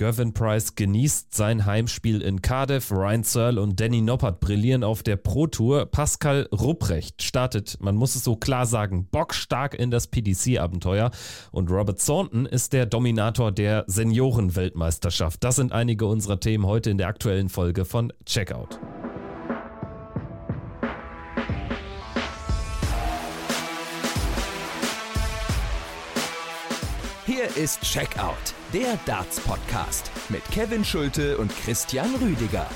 Gervin Price genießt sein Heimspiel in Cardiff. Ryan Searle und Danny Noppert brillieren auf der Pro Tour. Pascal Rupprecht startet, man muss es so klar sagen, bockstark in das PDC-Abenteuer. Und Robert Thornton ist der Dominator der Senioren-Weltmeisterschaft. Das sind einige unserer Themen heute in der aktuellen Folge von Checkout. Ist Checkout, der Darts-Podcast mit Kevin Schulte und Christian Rüdiger.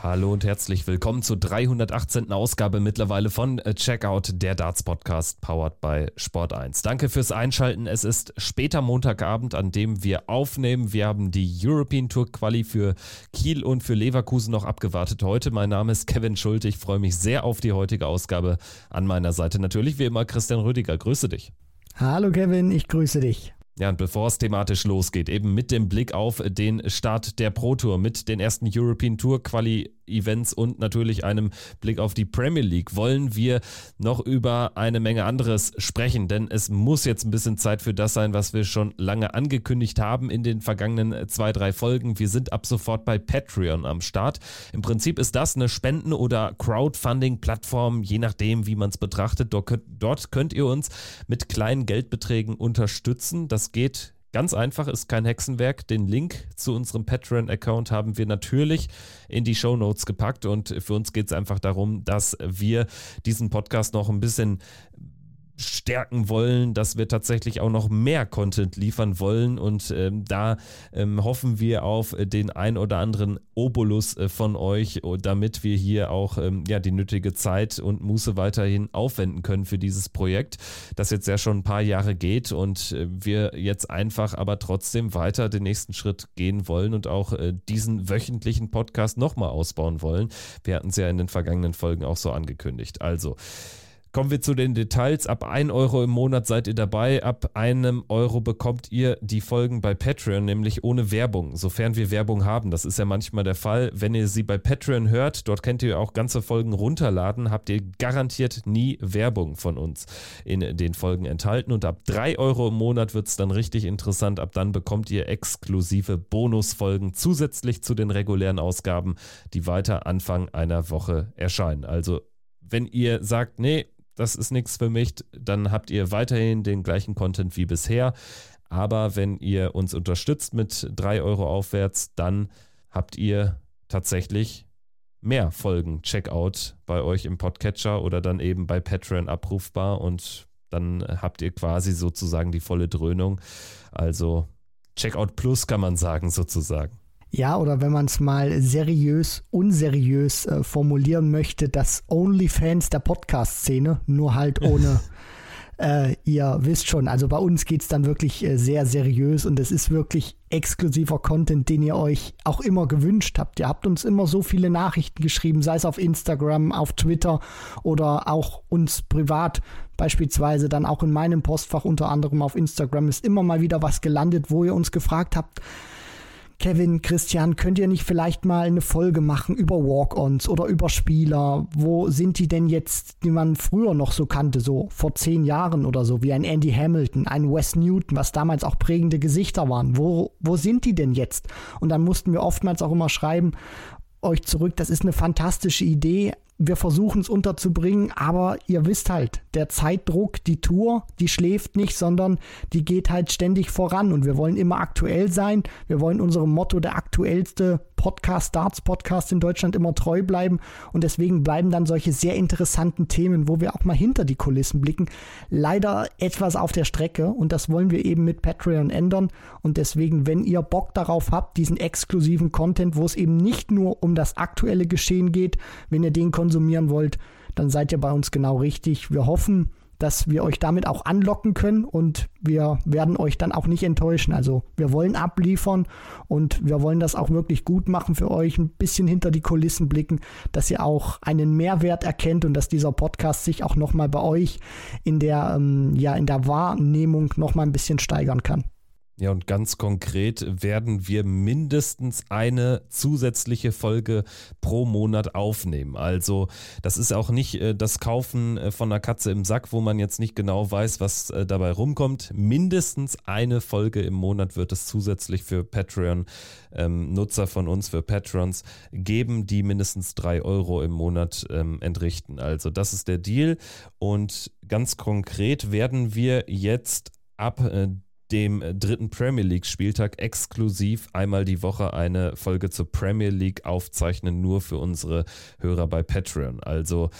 Hallo und herzlich willkommen zur 318. Ausgabe mittlerweile von äh, Checkout, der Darts Podcast, powered by Sport 1. Danke fürs Einschalten. Es ist später Montagabend, an dem wir aufnehmen. Wir haben die European Tour Quali für Kiel und für Leverkusen noch abgewartet heute. Mein Name ist Kevin Schulte. Ich freue mich sehr auf die heutige Ausgabe. An meiner Seite natürlich wie immer Christian Rüdiger. Grüße dich. Hallo Kevin, ich grüße dich. Ja, und bevor es thematisch losgeht, eben mit dem Blick auf den Start der Pro Tour, mit den ersten European Tour Quali Events und natürlich einem Blick auf die Premier League wollen wir noch über eine Menge anderes sprechen, denn es muss jetzt ein bisschen Zeit für das sein, was wir schon lange angekündigt haben in den vergangenen zwei, drei Folgen. Wir sind ab sofort bei Patreon am Start. Im Prinzip ist das eine Spenden- oder Crowdfunding-Plattform, je nachdem, wie man es betrachtet. Dort könnt ihr uns mit kleinen Geldbeträgen unterstützen. Das geht Ganz einfach, ist kein Hexenwerk. Den Link zu unserem Patreon-Account haben wir natürlich in die Show Notes gepackt und für uns geht es einfach darum, dass wir diesen Podcast noch ein bisschen stärken wollen, dass wir tatsächlich auch noch mehr Content liefern wollen und ähm, da ähm, hoffen wir auf den ein oder anderen Obolus äh, von euch, damit wir hier auch ähm, ja die nötige Zeit und Muße weiterhin aufwenden können für dieses Projekt, das jetzt ja schon ein paar Jahre geht und äh, wir jetzt einfach aber trotzdem weiter den nächsten Schritt gehen wollen und auch äh, diesen wöchentlichen Podcast nochmal ausbauen wollen. Wir hatten es ja in den vergangenen Folgen auch so angekündigt. Also Kommen wir zu den Details. Ab 1 Euro im Monat seid ihr dabei. Ab einem Euro bekommt ihr die Folgen bei Patreon, nämlich ohne Werbung, sofern wir Werbung haben. Das ist ja manchmal der Fall. Wenn ihr sie bei Patreon hört, dort könnt ihr auch ganze Folgen runterladen, habt ihr garantiert nie Werbung von uns in den Folgen enthalten. Und ab 3 Euro im Monat wird es dann richtig interessant. Ab dann bekommt ihr exklusive Bonusfolgen zusätzlich zu den regulären Ausgaben, die weiter Anfang einer Woche erscheinen. Also wenn ihr sagt, nee, das ist nichts für mich, dann habt ihr weiterhin den gleichen Content wie bisher. Aber wenn ihr uns unterstützt mit 3 Euro aufwärts, dann habt ihr tatsächlich mehr Folgen Checkout bei euch im Podcatcher oder dann eben bei Patreon abrufbar und dann habt ihr quasi sozusagen die volle Dröhnung. Also Checkout Plus kann man sagen sozusagen. Ja, oder wenn man es mal seriös, unseriös äh, formulieren möchte, das OnlyFans der Podcast-Szene, nur halt ohne, äh, ihr wisst schon, also bei uns geht es dann wirklich äh, sehr seriös und es ist wirklich exklusiver Content, den ihr euch auch immer gewünscht habt. Ihr habt uns immer so viele Nachrichten geschrieben, sei es auf Instagram, auf Twitter oder auch uns privat beispielsweise dann auch in meinem Postfach unter anderem auf Instagram ist immer mal wieder was gelandet, wo ihr uns gefragt habt, Kevin, Christian, könnt ihr nicht vielleicht mal eine Folge machen über Walk-ons oder über Spieler? Wo sind die denn jetzt, die man früher noch so kannte, so vor zehn Jahren oder so, wie ein Andy Hamilton, ein Wes Newton, was damals auch prägende Gesichter waren? Wo, wo sind die denn jetzt? Und dann mussten wir oftmals auch immer schreiben, euch zurück, das ist eine fantastische Idee, wir versuchen es unterzubringen, aber ihr wisst halt, der Zeitdruck, die Tour, die schläft nicht, sondern die geht halt ständig voran und wir wollen immer aktuell sein. Wir wollen unserem Motto der aktuellste Podcast, Darts Podcast in Deutschland immer treu bleiben. Und deswegen bleiben dann solche sehr interessanten Themen, wo wir auch mal hinter die Kulissen blicken, leider etwas auf der Strecke. Und das wollen wir eben mit Patreon ändern. Und deswegen, wenn ihr Bock darauf habt, diesen exklusiven Content, wo es eben nicht nur um das aktuelle Geschehen geht, wenn ihr den konsumieren wollt, dann seid ihr bei uns genau richtig. Wir hoffen, dass wir euch damit auch anlocken können und wir werden euch dann auch nicht enttäuschen. Also wir wollen abliefern und wir wollen das auch wirklich gut machen für euch, ein bisschen hinter die Kulissen blicken, dass ihr auch einen Mehrwert erkennt und dass dieser Podcast sich auch nochmal bei euch in der, ähm, ja, in der Wahrnehmung nochmal ein bisschen steigern kann. Ja, und ganz konkret werden wir mindestens eine zusätzliche Folge pro Monat aufnehmen. Also das ist auch nicht äh, das Kaufen äh, von einer Katze im Sack, wo man jetzt nicht genau weiß, was äh, dabei rumkommt. Mindestens eine Folge im Monat wird es zusätzlich für Patreon-Nutzer ähm, von uns, für Patrons geben, die mindestens drei Euro im Monat ähm, entrichten. Also das ist der Deal. Und ganz konkret werden wir jetzt ab dem dritten Premier League Spieltag exklusiv einmal die Woche eine Folge zur Premier League aufzeichnen, nur für unsere Hörer bei Patreon. Also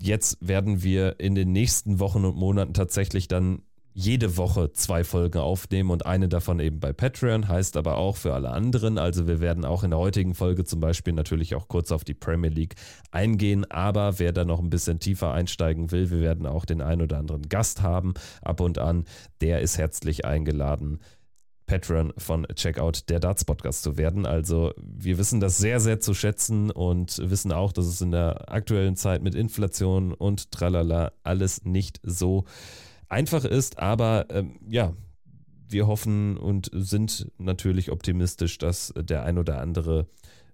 jetzt werden wir in den nächsten Wochen und Monaten tatsächlich dann jede Woche zwei Folgen aufnehmen und eine davon eben bei Patreon, heißt aber auch für alle anderen. Also wir werden auch in der heutigen Folge zum Beispiel natürlich auch kurz auf die Premier League eingehen, aber wer da noch ein bisschen tiefer einsteigen will, wir werden auch den ein oder anderen Gast haben ab und an, der ist herzlich eingeladen. Patreon von Checkout der Darts Podcast zu werden. Also wir wissen das sehr, sehr zu schätzen und wissen auch, dass es in der aktuellen Zeit mit Inflation und tralala alles nicht so einfach ist, aber ähm, ja, wir hoffen und sind natürlich optimistisch, dass der ein oder andere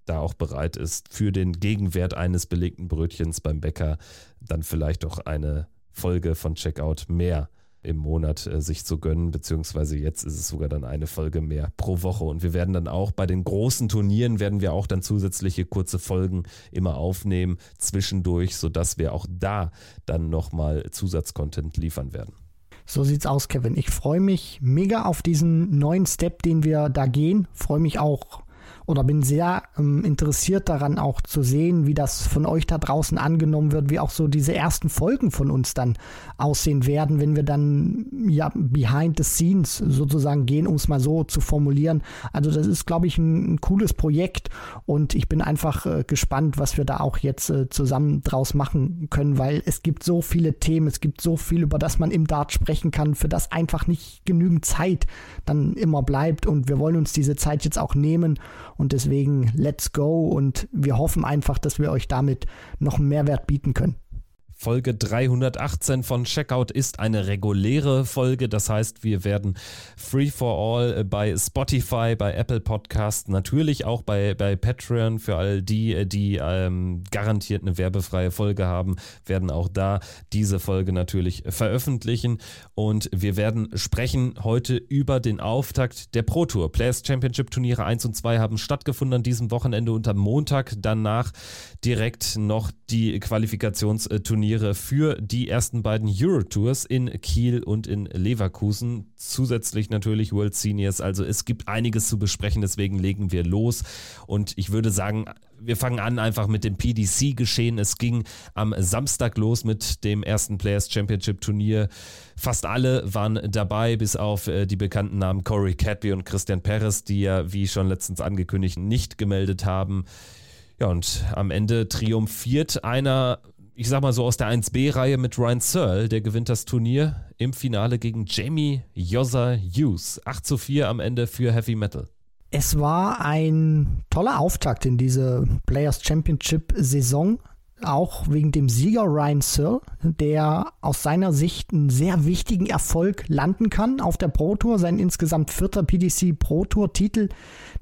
da auch bereit ist, für den Gegenwert eines belegten Brötchens beim Bäcker dann vielleicht auch eine Folge von Checkout mehr im Monat äh, sich zu gönnen, beziehungsweise jetzt ist es sogar dann eine Folge mehr pro Woche. Und wir werden dann auch bei den großen Turnieren werden wir auch dann zusätzliche kurze Folgen immer aufnehmen zwischendurch, sodass wir auch da dann nochmal Zusatzcontent liefern werden. So sieht's aus, Kevin. Ich freue mich mega auf diesen neuen Step, den wir da gehen. Freue mich auch oder bin sehr ähm, interessiert daran auch zu sehen, wie das von euch da draußen angenommen wird, wie auch so diese ersten Folgen von uns dann aussehen werden, wenn wir dann ja behind the scenes sozusagen gehen, um es mal so zu formulieren. Also das ist, glaube ich, ein, ein, cooles Projekt und ich bin einfach äh, gespannt, was wir da auch jetzt äh, zusammen draus machen können, weil es gibt so viele Themen, es gibt so viel, über das man im Dart sprechen kann, für das einfach nicht genügend Zeit dann immer bleibt und wir wollen uns diese Zeit jetzt auch nehmen und deswegen let's go und wir hoffen einfach, dass wir euch damit noch einen Mehrwert bieten können. Folge 318 von Checkout ist eine reguläre Folge. Das heißt, wir werden Free for All bei Spotify, bei Apple Podcast, natürlich auch bei, bei Patreon für all die, die ähm, garantiert eine werbefreie Folge haben, werden auch da diese Folge natürlich veröffentlichen. Und wir werden sprechen heute über den Auftakt der Pro Tour. Players Championship Turniere 1 und 2 haben stattgefunden an diesem Wochenende und am Montag danach direkt noch die Qualifikationsturniere Turniere für die ersten beiden Euro-Tours in Kiel und in Leverkusen. Zusätzlich natürlich World Seniors. Also es gibt einiges zu besprechen, deswegen legen wir los. Und ich würde sagen, wir fangen an einfach mit dem PDC-Geschehen. Es ging am Samstag los mit dem ersten Players Championship Turnier. Fast alle waren dabei, bis auf äh, die bekannten Namen Corey Cadby und Christian Perez, die ja, wie schon letztens angekündigt, nicht gemeldet haben. Ja, und am Ende triumphiert einer ich sag mal so aus der 1B-Reihe mit Ryan Searle, der gewinnt das Turnier im Finale gegen Jamie Yossa Hughes. 8 zu 4 am Ende für Heavy Metal. Es war ein toller Auftakt in diese Players Championship Saison auch wegen dem Sieger Ryan Searle, der aus seiner Sicht einen sehr wichtigen Erfolg landen kann auf der Pro Tour, sein insgesamt vierter PDC Pro Tour Titel,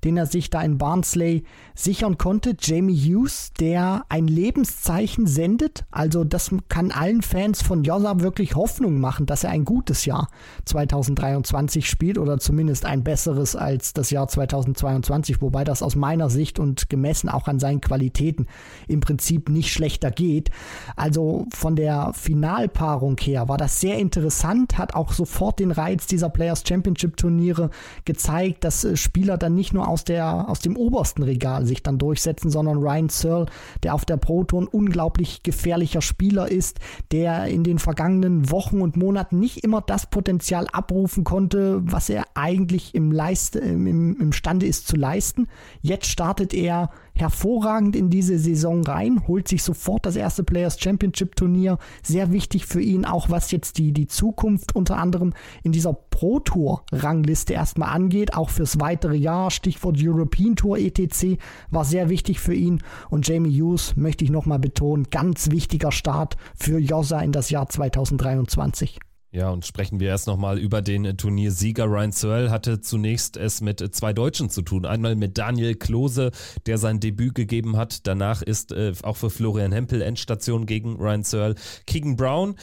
den er sich da in Barnsley sichern konnte. Jamie Hughes, der ein Lebenszeichen sendet, also das kann allen Fans von Jossa wirklich Hoffnung machen, dass er ein gutes Jahr 2023 spielt oder zumindest ein besseres als das Jahr 2022, wobei das aus meiner Sicht und gemessen auch an seinen Qualitäten im Prinzip nicht schlecht schlechter geht. Also von der Finalpaarung her war das sehr interessant, hat auch sofort den Reiz dieser Players Championship Turniere gezeigt, dass äh, Spieler dann nicht nur aus, der, aus dem obersten Regal sich dann durchsetzen, sondern Ryan Searle, der auf der Proton unglaublich gefährlicher Spieler ist, der in den vergangenen Wochen und Monaten nicht immer das Potenzial abrufen konnte, was er eigentlich im, Leiste, im, imstande ist zu leisten. Jetzt startet er hervorragend in diese Saison rein, holt sich sofort das erste Players Championship Turnier. Sehr wichtig für ihn, auch was jetzt die, die Zukunft unter anderem in dieser Pro Tour Rangliste erstmal angeht, auch fürs weitere Jahr. Stichwort European Tour ETC war sehr wichtig für ihn. Und Jamie Hughes möchte ich nochmal betonen, ganz wichtiger Start für Jossa in das Jahr 2023. Ja, und sprechen wir erst nochmal über den Turniersieger. Ryan Searle hatte zunächst es mit zwei Deutschen zu tun. Einmal mit Daniel Klose, der sein Debüt gegeben hat. Danach ist äh, auch für Florian Hempel Endstation gegen Ryan Searle. Keegan Brown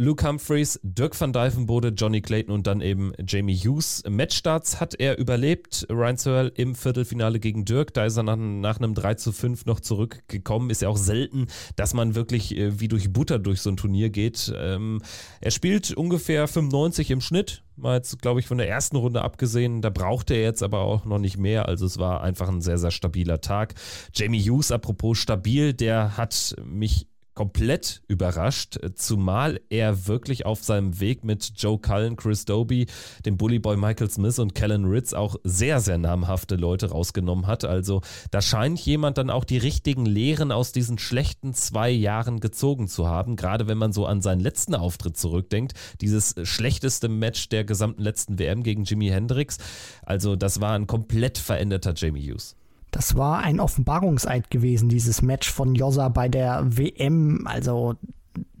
Luke Humphreys, Dirk van Dijvenbode, Johnny Clayton und dann eben Jamie Hughes. Matchstarts hat er überlebt. Ryan Searle im Viertelfinale gegen Dirk. Da ist er nach, nach, einem 3 zu 5 noch zurückgekommen. Ist ja auch selten, dass man wirklich äh, wie durch Butter durch so ein Turnier geht. Ähm, er spielt ungefähr 95 im Schnitt. Mal jetzt, glaube ich, von der ersten Runde abgesehen. Da brauchte er jetzt aber auch noch nicht mehr. Also es war einfach ein sehr, sehr stabiler Tag. Jamie Hughes, apropos stabil, der hat mich komplett überrascht, zumal er wirklich auf seinem Weg mit Joe Cullen, Chris Doby, dem Bullyboy Michael Smith und Kellen Ritz auch sehr, sehr namhafte Leute rausgenommen hat. Also da scheint jemand dann auch die richtigen Lehren aus diesen schlechten zwei Jahren gezogen zu haben, gerade wenn man so an seinen letzten Auftritt zurückdenkt. Dieses schlechteste Match der gesamten letzten WM gegen Jimi Hendrix. Also das war ein komplett veränderter Jamie Hughes. Das war ein Offenbarungseid gewesen, dieses Match von Jossa bei der WM. Also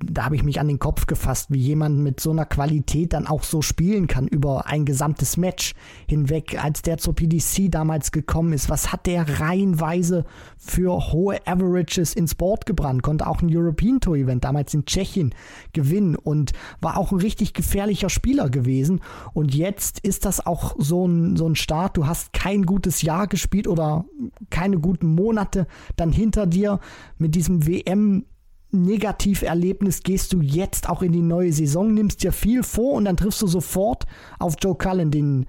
da habe ich mich an den Kopf gefasst, wie jemand mit so einer Qualität dann auch so spielen kann über ein gesamtes Match hinweg. Als der zur PDC damals gekommen ist, was hat der reihenweise für hohe Averages ins Board gebrannt? Konnte auch ein European Tour Event damals in Tschechien gewinnen und war auch ein richtig gefährlicher Spieler gewesen. Und jetzt ist das auch so ein, so ein Start. Du hast kein gutes Jahr gespielt oder keine guten Monate dann hinter dir mit diesem WM Negativerlebnis gehst du jetzt auch in die neue Saison, nimmst dir viel vor und dann triffst du sofort auf Joe Cullen, den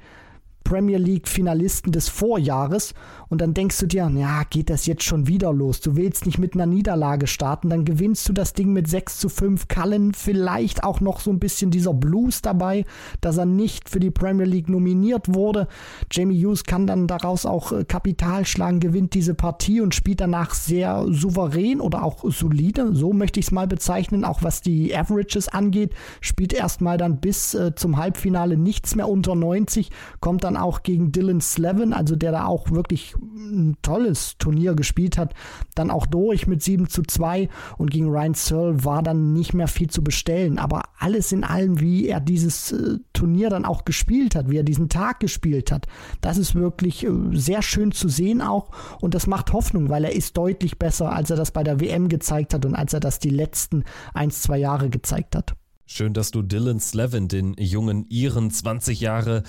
Premier League Finalisten des Vorjahres und dann denkst du dir, ja, geht das jetzt schon wieder los? Du willst nicht mit einer Niederlage starten, dann gewinnst du das Ding mit 6 zu 5. Cullen vielleicht auch noch so ein bisschen dieser Blues dabei, dass er nicht für die Premier League nominiert wurde. Jamie Hughes kann dann daraus auch äh, Kapital schlagen, gewinnt diese Partie und spielt danach sehr souverän oder auch solide, so möchte ich es mal bezeichnen, auch was die Averages angeht, spielt erstmal dann bis äh, zum Halbfinale nichts mehr unter 90, kommt dann auch gegen Dylan Slevin, also der da auch wirklich ein tolles Turnier gespielt hat, dann auch durch mit 7 zu 2 und gegen Ryan Searle war dann nicht mehr viel zu bestellen. Aber alles in allem, wie er dieses äh, Turnier dann auch gespielt hat, wie er diesen Tag gespielt hat, das ist wirklich äh, sehr schön zu sehen auch und das macht Hoffnung, weil er ist deutlich besser, als er das bei der WM gezeigt hat und als er das die letzten ein, zwei Jahre gezeigt hat. Schön, dass du Dylan Slevin, den jungen Iren, 20 Jahre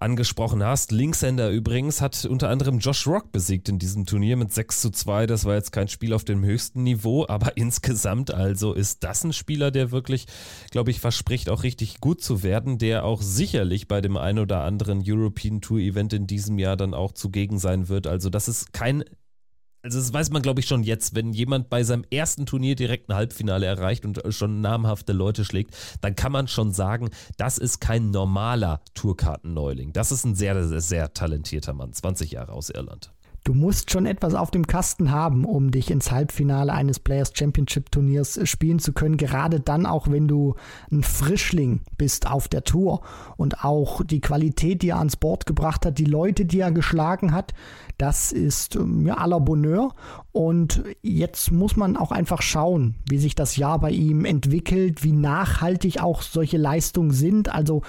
angesprochen hast. Linkshänder übrigens hat unter anderem Josh Rock besiegt in diesem Turnier mit 6 zu 2. Das war jetzt kein Spiel auf dem höchsten Niveau, aber insgesamt also ist das ein Spieler, der wirklich, glaube ich, verspricht auch richtig gut zu werden, der auch sicherlich bei dem ein oder anderen European Tour Event in diesem Jahr dann auch zugegen sein wird. Also das ist kein also das weiß man, glaube ich, schon jetzt, wenn jemand bei seinem ersten Turnier direkt ein Halbfinale erreicht und schon namhafte Leute schlägt, dann kann man schon sagen, das ist kein normaler Tourkartenneuling. Das ist ein sehr, sehr, sehr talentierter Mann, 20 Jahre aus Irland. Du musst schon etwas auf dem Kasten haben, um dich ins Halbfinale eines Players Championship Turniers spielen zu können. Gerade dann auch, wenn du ein Frischling bist auf der Tour und auch die Qualität, die er ans Board gebracht hat, die Leute, die er geschlagen hat, das ist ähm, ja aller Bonheur. Und jetzt muss man auch einfach schauen, wie sich das Jahr bei ihm entwickelt, wie nachhaltig auch solche Leistungen sind. Also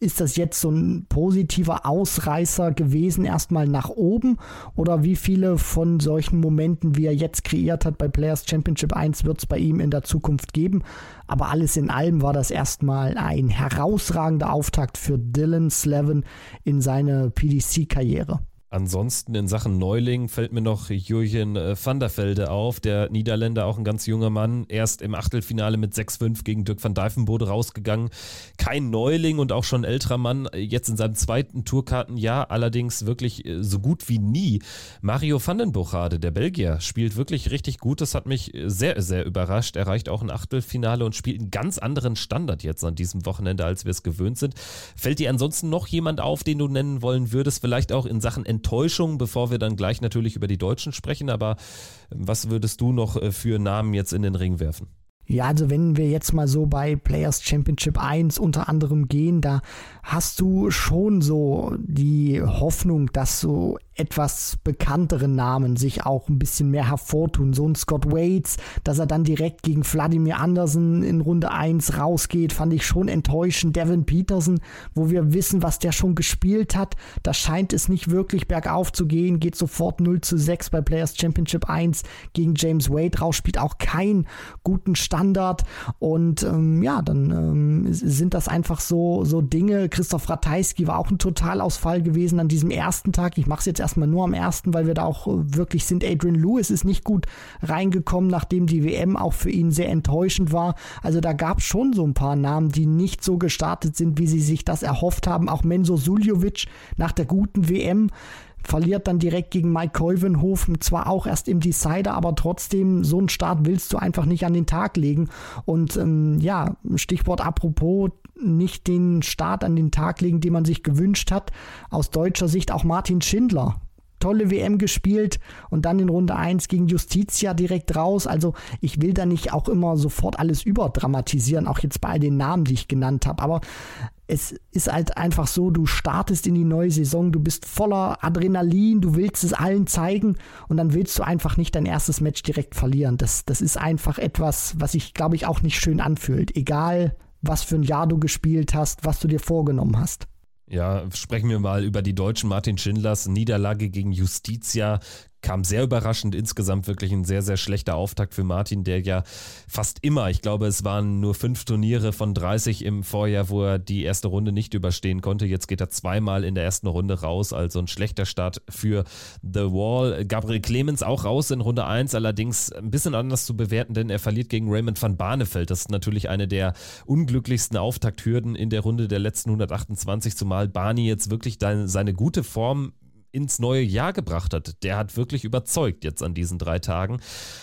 ist das jetzt so ein positiver Ausreißer gewesen, erstmal nach oben? Oder wie viele von solchen Momenten, wie er jetzt kreiert hat bei Players Championship 1, wird es bei ihm in der Zukunft geben? Aber alles in allem war das erstmal ein herausragender Auftakt für Dylan Slevin in seine PDC-Karriere. Ansonsten in Sachen Neuling fällt mir noch Jürgen äh, van der Velde auf, der Niederländer, auch ein ganz junger Mann, erst im Achtelfinale mit 6-5 gegen Dirk van Dijvenbode rausgegangen. Kein Neuling und auch schon älterer Mann, jetzt in seinem zweiten Tourkartenjahr, allerdings wirklich äh, so gut wie nie. Mario van den Bochade, der Belgier, spielt wirklich richtig gut. Das hat mich sehr, sehr überrascht. Erreicht auch ein Achtelfinale und spielt einen ganz anderen Standard jetzt an diesem Wochenende, als wir es gewöhnt sind. Fällt dir ansonsten noch jemand auf, den du nennen wollen würdest, vielleicht auch in Sachen Enttäuschung, bevor wir dann gleich natürlich über die Deutschen sprechen. Aber ähm, was würdest du noch äh, für Namen jetzt in den Ring werfen? Ja, also wenn wir jetzt mal so bei Players Championship 1 unter anderem gehen, da hast du schon so die Hoffnung, dass so etwas bekanntere Namen sich auch ein bisschen mehr hervortun. So ein Scott Waits, dass er dann direkt gegen Vladimir Andersen in Runde 1 rausgeht, fand ich schon enttäuschend. Devin Peterson, wo wir wissen, was der schon gespielt hat, da scheint es nicht wirklich bergauf zu gehen, geht sofort 0 zu 6 bei Players Championship 1 gegen James Wade raus, spielt auch keinen guten Standard und ähm, ja, dann ähm, sind das einfach so, so Dinge. Christoph Ratajski war auch ein Totalausfall gewesen an diesem ersten Tag. Ich mache es jetzt erstmal nur am ersten, weil wir da auch äh, wirklich sind. Adrian Lewis ist nicht gut reingekommen, nachdem die WM auch für ihn sehr enttäuschend war. Also da gab es schon so ein paar Namen, die nicht so gestartet sind, wie sie sich das erhofft haben. Auch Menzo Suljovic nach der guten WM verliert dann direkt gegen Mike Keuvenhofen, zwar auch erst im Decider, aber trotzdem, so einen Start willst du einfach nicht an den Tag legen. Und ähm, ja, Stichwort apropos, nicht den Start an den Tag legen, den man sich gewünscht hat. Aus deutscher Sicht auch Martin Schindler. Tolle WM gespielt und dann in Runde 1 gegen Justitia direkt raus. Also ich will da nicht auch immer sofort alles überdramatisieren, auch jetzt bei den Namen, die ich genannt habe. Aber es ist halt einfach so, du startest in die neue Saison, du bist voller Adrenalin, du willst es allen zeigen und dann willst du einfach nicht dein erstes Match direkt verlieren. Das, das ist einfach etwas, was sich, glaube ich, auch nicht schön anfühlt. Egal, was für ein Jahr du gespielt hast, was du dir vorgenommen hast. Ja, sprechen wir mal über die deutschen Martin Schindlers Niederlage gegen Justitia kam sehr überraschend. Insgesamt wirklich ein sehr, sehr schlechter Auftakt für Martin, der ja fast immer, ich glaube, es waren nur fünf Turniere von 30 im Vorjahr, wo er die erste Runde nicht überstehen konnte. Jetzt geht er zweimal in der ersten Runde raus, also ein schlechter Start für The Wall. Gabriel Clemens auch raus in Runde 1, allerdings ein bisschen anders zu bewerten, denn er verliert gegen Raymond van Barneveld. Das ist natürlich eine der unglücklichsten Auftakthürden in der Runde der letzten 128, zumal Barney jetzt wirklich seine gute Form ins neue Jahr gebracht hat. Der hat wirklich überzeugt jetzt an diesen drei Tagen.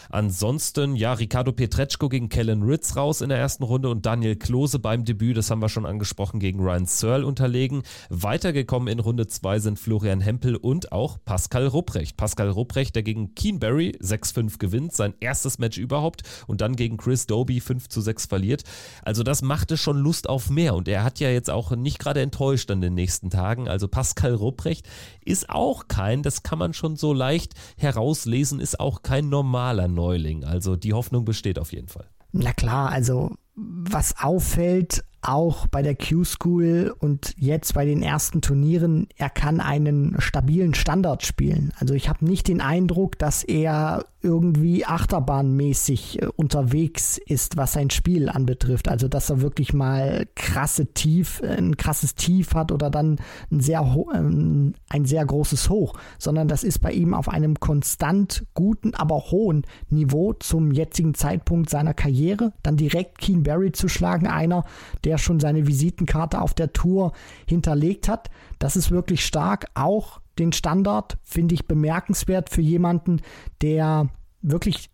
Ansonsten, ja, Ricardo Pietreczko gegen Kellen Ritz raus in der ersten Runde und Daniel Klose beim Debüt, das haben wir schon angesprochen, gegen Ryan Searle unterlegen. Weitergekommen in Runde 2 sind Florian Hempel und auch Pascal Rupprecht. Pascal Rupprecht, der gegen Keenberry 6-5 gewinnt, sein erstes Match überhaupt und dann gegen Chris Doby 5 zu 6 verliert. Also das machte schon Lust auf mehr und er hat ja jetzt auch nicht gerade enttäuscht an den nächsten Tagen. Also Pascal Rupprecht ist auch kein, das kann man schon so leicht herauslesen, ist auch kein normaler Neuling. Also die Hoffnung besteht auf jeden Fall. Na klar, also was auffällt, auch bei der Q-School und jetzt bei den ersten Turnieren, er kann einen stabilen Standard spielen. Also ich habe nicht den Eindruck, dass er irgendwie achterbahnmäßig äh, unterwegs ist, was sein Spiel anbetrifft. Also dass er wirklich mal krasse Tief, äh, ein krasses Tief hat oder dann ein sehr, ähm, ein sehr großes Hoch, sondern das ist bei ihm auf einem konstant guten, aber hohen Niveau zum jetzigen Zeitpunkt seiner Karriere. Dann direkt Keen Barry zu schlagen, einer, der schon seine Visitenkarte auf der Tour hinterlegt hat. Das ist wirklich stark. Auch den Standard finde ich bemerkenswert für jemanden, der wirklich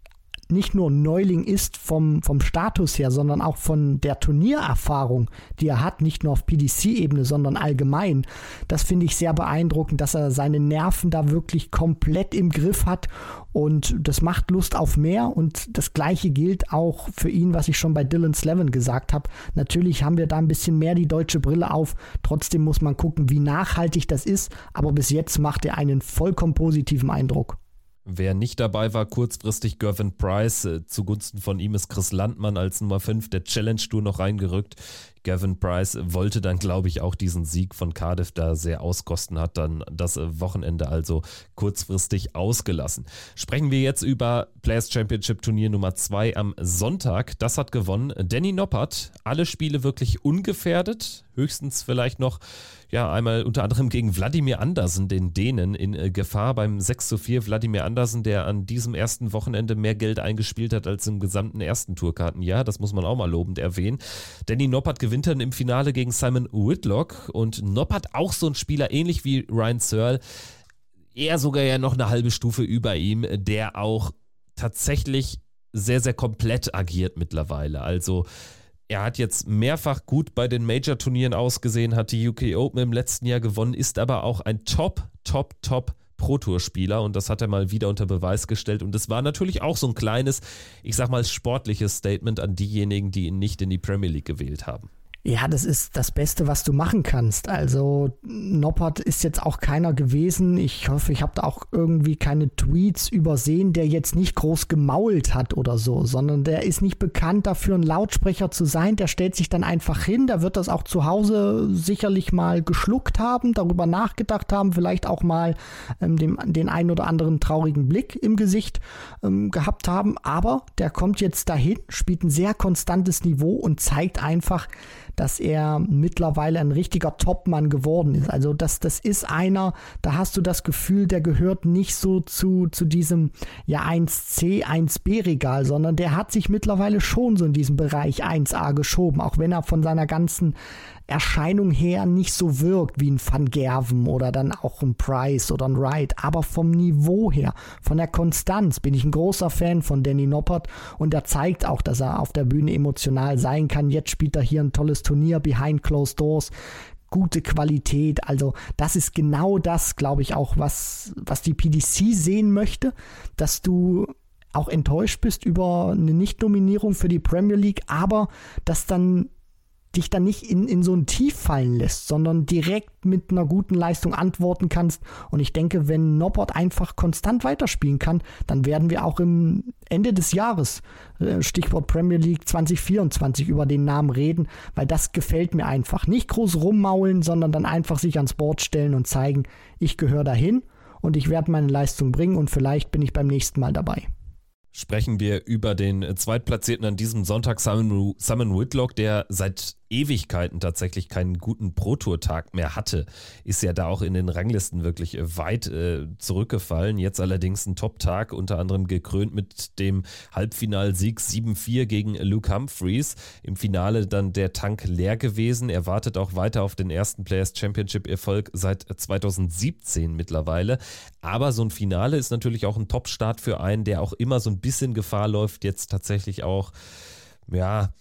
nicht nur Neuling ist vom, vom Status her, sondern auch von der Turniererfahrung, die er hat, nicht nur auf PDC-Ebene, sondern allgemein. Das finde ich sehr beeindruckend, dass er seine Nerven da wirklich komplett im Griff hat und das macht Lust auf mehr und das gleiche gilt auch für ihn, was ich schon bei Dylan Slevin gesagt habe. Natürlich haben wir da ein bisschen mehr die deutsche Brille auf, trotzdem muss man gucken, wie nachhaltig das ist, aber bis jetzt macht er einen vollkommen positiven Eindruck. Wer nicht dabei war, kurzfristig Gervin Price. Äh, zugunsten von ihm ist Chris Landmann als Nummer 5 der Challenge Tour noch reingerückt. Gavin Price wollte dann, glaube ich, auch diesen Sieg von Cardiff da sehr auskosten, hat dann das Wochenende also kurzfristig ausgelassen. Sprechen wir jetzt über Players Championship Turnier Nummer 2 am Sonntag. Das hat gewonnen Danny Noppert. Alle Spiele wirklich ungefährdet. Höchstens vielleicht noch, ja, einmal unter anderem gegen Wladimir Andersen, den Dänen, in äh, Gefahr beim 6 zu 4. Wladimir Andersen, der an diesem ersten Wochenende mehr Geld eingespielt hat als im gesamten ersten Tourkartenjahr. Das muss man auch mal lobend erwähnen. Danny Noppert gewinnt dann im Finale gegen Simon Whitlock und Noppert auch so ein Spieler, ähnlich wie Ryan Searle, eher sogar ja noch eine halbe Stufe über ihm, der auch tatsächlich sehr, sehr komplett agiert mittlerweile. Also er hat jetzt mehrfach gut bei den Major-Turnieren ausgesehen, hat die UK Open im letzten Jahr gewonnen, ist aber auch ein Top, Top, Top Pro-Tour-Spieler und das hat er mal wieder unter Beweis gestellt. Und es war natürlich auch so ein kleines, ich sag mal, sportliches Statement an diejenigen, die ihn nicht in die Premier League gewählt haben. Ja, das ist das Beste, was du machen kannst. Also Noppert ist jetzt auch keiner gewesen. Ich hoffe, ich habe da auch irgendwie keine Tweets übersehen, der jetzt nicht groß gemault hat oder so, sondern der ist nicht bekannt dafür, ein Lautsprecher zu sein. Der stellt sich dann einfach hin. Der wird das auch zu Hause sicherlich mal geschluckt haben, darüber nachgedacht haben, vielleicht auch mal ähm, dem, den einen oder anderen traurigen Blick im Gesicht ähm, gehabt haben. Aber der kommt jetzt dahin, spielt ein sehr konstantes Niveau und zeigt einfach, dass er mittlerweile ein richtiger Topmann geworden ist. Also das, das ist einer, da hast du das Gefühl, der gehört nicht so zu, zu diesem ja 1C, 1B Regal, sondern der hat sich mittlerweile schon so in diesem Bereich 1A geschoben, auch wenn er von seiner ganzen Erscheinung her nicht so wirkt wie ein Van Gerven oder dann auch ein Price oder ein Wright, aber vom Niveau her, von der Konstanz bin ich ein großer Fan von Danny Noppert und er zeigt auch, dass er auf der Bühne emotional sein kann. Jetzt spielt er hier ein tolles Turnier behind closed doors gute Qualität. Also das ist genau das, glaube ich, auch, was, was die PDC sehen möchte, dass du auch enttäuscht bist über eine Nicht-Nominierung für die Premier League, aber dass dann dich dann nicht in, in so ein Tief fallen lässt, sondern direkt mit einer guten Leistung antworten kannst. Und ich denke, wenn Norbert einfach konstant weiterspielen kann, dann werden wir auch im Ende des Jahres, äh, Stichwort Premier League 2024, über den Namen reden, weil das gefällt mir einfach. Nicht groß rummaulen, sondern dann einfach sich ans Board stellen und zeigen, ich gehöre dahin und ich werde meine Leistung bringen und vielleicht bin ich beim nächsten Mal dabei sprechen wir über den Zweitplatzierten an diesem Sonntag, Simon, Simon Whitlock, der seit Ewigkeiten tatsächlich keinen guten Pro-Tour-Tag mehr hatte. Ist ja da auch in den Ranglisten wirklich weit äh, zurückgefallen. Jetzt allerdings ein Top-Tag, unter anderem gekrönt mit dem Halbfinalsieg 7-4 gegen Luke Humphreys. Im Finale dann der Tank leer gewesen. Er wartet auch weiter auf den ersten Players Championship-Erfolg seit 2017 mittlerweile. Aber so ein Finale ist natürlich auch ein Top-Start für einen, der auch immer so ein bisschen Gefahr läuft, jetzt tatsächlich auch, ja,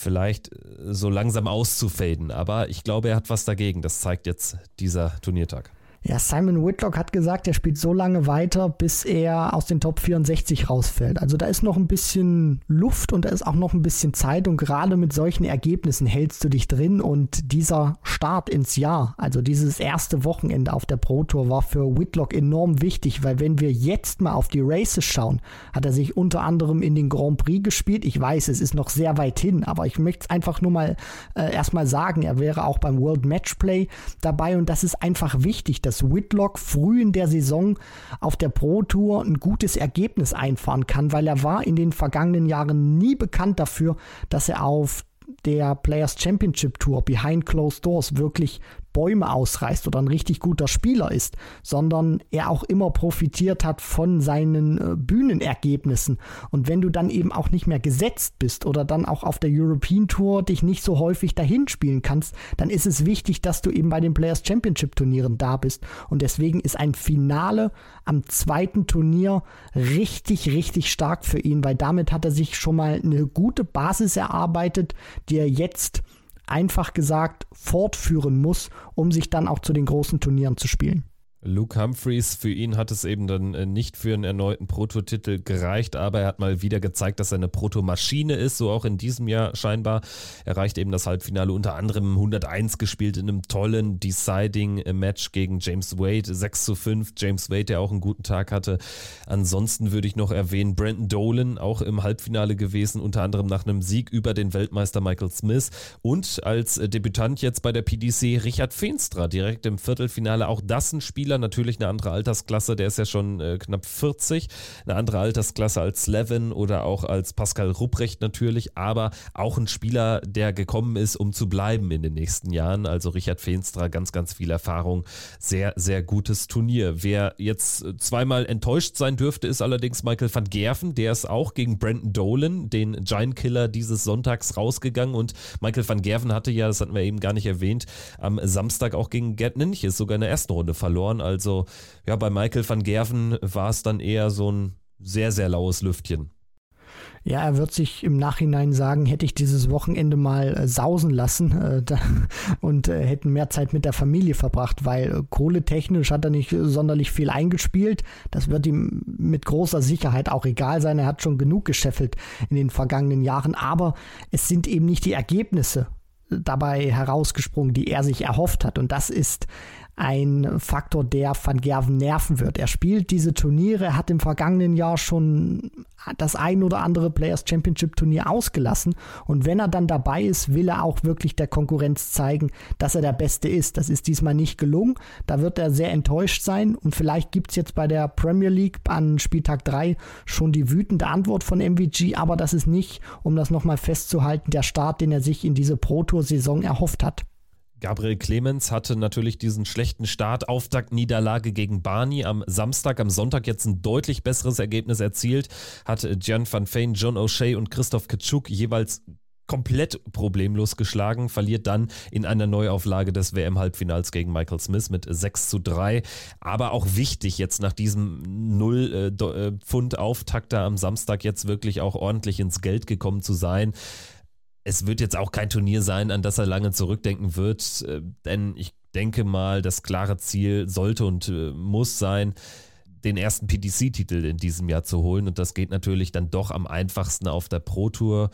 vielleicht äh, so langsam auszufaden. Aber ich glaube, er hat was dagegen. Das zeigt jetzt dieser Turniertag. Ja, Simon Whitlock hat gesagt, er spielt so lange weiter, bis er aus den Top 64 rausfällt. Also da ist noch ein bisschen Luft und da ist auch noch ein bisschen Zeit und gerade mit solchen Ergebnissen hältst du dich drin und dieser Start ins Jahr, also dieses erste Wochenende auf der Pro Tour war für Whitlock enorm wichtig, weil wenn wir jetzt mal auf die Races schauen, hat er sich unter anderem in den Grand Prix gespielt. Ich weiß, es ist noch sehr weit hin, aber ich möchte es einfach nur mal äh, erstmal sagen, er wäre auch beim World Matchplay dabei und das ist einfach wichtig, dass Whitlock früh in der Saison auf der Pro Tour ein gutes Ergebnis einfahren kann, weil er war in den vergangenen Jahren nie bekannt dafür, dass er auf der Players Championship Tour Behind Closed Doors wirklich Bäume ausreißt oder ein richtig guter Spieler ist, sondern er auch immer profitiert hat von seinen äh, Bühnenergebnissen. Und wenn du dann eben auch nicht mehr gesetzt bist oder dann auch auf der European Tour dich nicht so häufig dahin spielen kannst, dann ist es wichtig, dass du eben bei den Players Championship Turnieren da bist. Und deswegen ist ein Finale am zweiten Turnier richtig, richtig stark für ihn, weil damit hat er sich schon mal eine gute Basis erarbeitet, die er jetzt einfach gesagt fortführen muss, um sich dann auch zu den großen Turnieren zu spielen. Luke Humphreys, für ihn hat es eben dann äh, nicht für einen erneuten Prototitel gereicht, aber er hat mal wieder gezeigt, dass er eine Protomaschine ist, so auch in diesem Jahr scheinbar. Er erreicht eben das Halbfinale unter anderem 101 gespielt in einem tollen Deciding-Match gegen James Wade, 6 zu 5. James Wade, der auch einen guten Tag hatte. Ansonsten würde ich noch erwähnen, Brandon Dolan, auch im Halbfinale gewesen, unter anderem nach einem Sieg über den Weltmeister Michael Smith und als Debütant jetzt bei der PDC Richard Feenstra, direkt im Viertelfinale. Auch das ein Spiel, Spieler, natürlich eine andere Altersklasse, der ist ja schon äh, knapp 40, eine andere Altersklasse als Levin oder auch als Pascal Rupprecht natürlich, aber auch ein Spieler, der gekommen ist, um zu bleiben in den nächsten Jahren. Also Richard Feenstra, ganz, ganz viel Erfahrung, sehr, sehr gutes Turnier. Wer jetzt zweimal enttäuscht sein dürfte, ist allerdings Michael van Gerven, der ist auch gegen Brandon Dolan, den Giant Killer dieses Sonntags rausgegangen. Und Michael van Gerven hatte ja, das hatten wir eben gar nicht erwähnt, am Samstag auch gegen Gerd Ninches sogar in der ersten Runde verloren verloren. Also ja, bei Michael van Gerven war es dann eher so ein sehr, sehr laues Lüftchen. Ja, er wird sich im Nachhinein sagen, hätte ich dieses Wochenende mal äh, sausen lassen äh, und äh, hätten mehr Zeit mit der Familie verbracht, weil äh, kohletechnisch hat er nicht sonderlich viel eingespielt. Das wird ihm mit großer Sicherheit auch egal sein. Er hat schon genug gescheffelt in den vergangenen Jahren, aber es sind eben nicht die Ergebnisse, dabei herausgesprungen, die er sich erhofft hat. Und das ist ein Faktor, der Van Gerven nerven wird. Er spielt diese Turniere, hat im vergangenen Jahr schon das ein oder andere Players Championship Turnier ausgelassen und wenn er dann dabei ist, will er auch wirklich der Konkurrenz zeigen, dass er der Beste ist. Das ist diesmal nicht gelungen. Da wird er sehr enttäuscht sein und vielleicht gibt es jetzt bei der Premier League an Spieltag 3 schon die wütende Antwort von MVG, aber das ist nicht, um das nochmal festzuhalten, der Start, den er sich in diese Pro Tour Saison erhofft hat. Gabriel Clemens hatte natürlich diesen schlechten Start, Auftaktniederlage gegen Barney am Samstag, am Sonntag jetzt ein deutlich besseres Ergebnis erzielt, hat Jan van Fane, John O'Shea und Christoph Kitschuk jeweils komplett problemlos geschlagen, verliert dann in einer Neuauflage des WM-Halbfinals gegen Michael Smith mit 6 zu 3. Aber auch wichtig, jetzt nach diesem Null-Pfund-Auftakt da am Samstag jetzt wirklich auch ordentlich ins Geld gekommen zu sein es wird jetzt auch kein Turnier sein, an das er lange zurückdenken wird, äh, denn ich denke mal, das klare Ziel sollte und äh, muss sein, den ersten PDC-Titel in diesem Jahr zu holen. Und das geht natürlich dann doch am einfachsten auf der Pro Tour.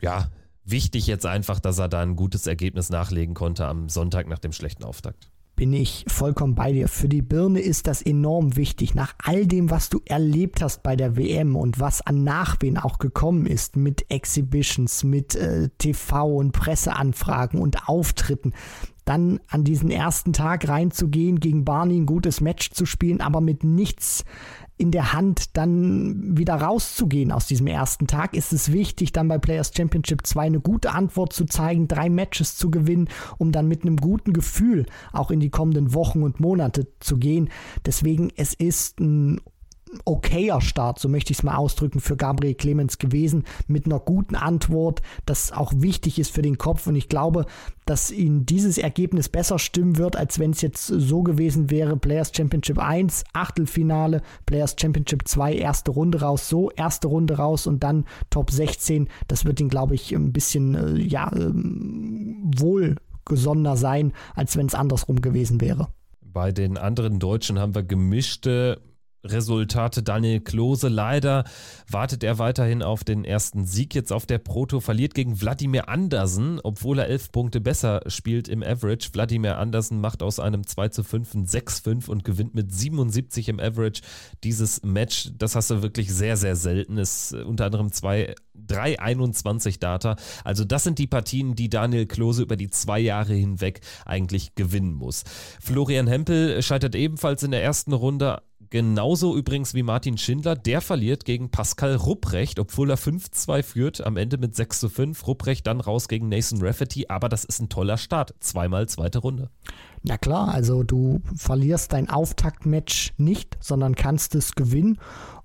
Ja, wichtig jetzt einfach, dass er da ein gutes Ergebnis nachlegen konnte am Sonntag nach dem schlechten Auftakt bin ich vollkommen bei dir. Für die Birne ist das enorm wichtig. Nach all dem, was du erlebt hast bei der WM und was an Nachwehen auch gekommen ist mit Exhibitions, mit äh, TV und Presseanfragen und Auftritten, dann an diesen ersten Tag reinzugehen, gegen Barney ein gutes Match zu spielen, aber mit nichts in der Hand, dann wieder rauszugehen aus diesem ersten Tag, ist es wichtig, dann bei Players Championship 2 eine gute Antwort zu zeigen, drei Matches zu gewinnen, um dann mit einem guten Gefühl auch in die kommenden Wochen und Monate zu gehen. Deswegen, es ist ein okayer Start, so möchte ich es mal ausdrücken, für Gabriel Clemens gewesen, mit einer guten Antwort, das auch wichtig ist für den Kopf. Und ich glaube, dass ihn dieses Ergebnis besser stimmen wird, als wenn es jetzt so gewesen wäre, Players Championship 1, Achtelfinale, Players Championship 2, erste Runde raus, so, erste Runde raus und dann Top 16. Das wird ihn, glaube ich, ein bisschen, äh, ja, äh, wohlgesonnener sein, als wenn es andersrum gewesen wäre. Bei den anderen Deutschen haben wir gemischte Resultate. Daniel Klose, leider wartet er weiterhin auf den ersten Sieg jetzt auf der Proto, verliert gegen Wladimir Andersen, obwohl er elf Punkte besser spielt im Average. Wladimir Andersen macht aus einem 2 zu 5 ein 6-5 und gewinnt mit 77 im Average dieses Match. Das hast du wirklich sehr, sehr selten. Ist unter anderem 2 3,21 Data. Also das sind die Partien, die Daniel Klose über die zwei Jahre hinweg eigentlich gewinnen muss. Florian Hempel scheitert ebenfalls in der ersten Runde Genauso übrigens wie Martin Schindler, der verliert gegen Pascal Rupprecht, obwohl er 5-2 führt, am Ende mit 6 zu 5. Rupprecht dann raus gegen Nathan Rafferty, aber das ist ein toller Start. Zweimal zweite Runde. Ja klar, also du verlierst dein Auftaktmatch nicht, sondern kannst es gewinnen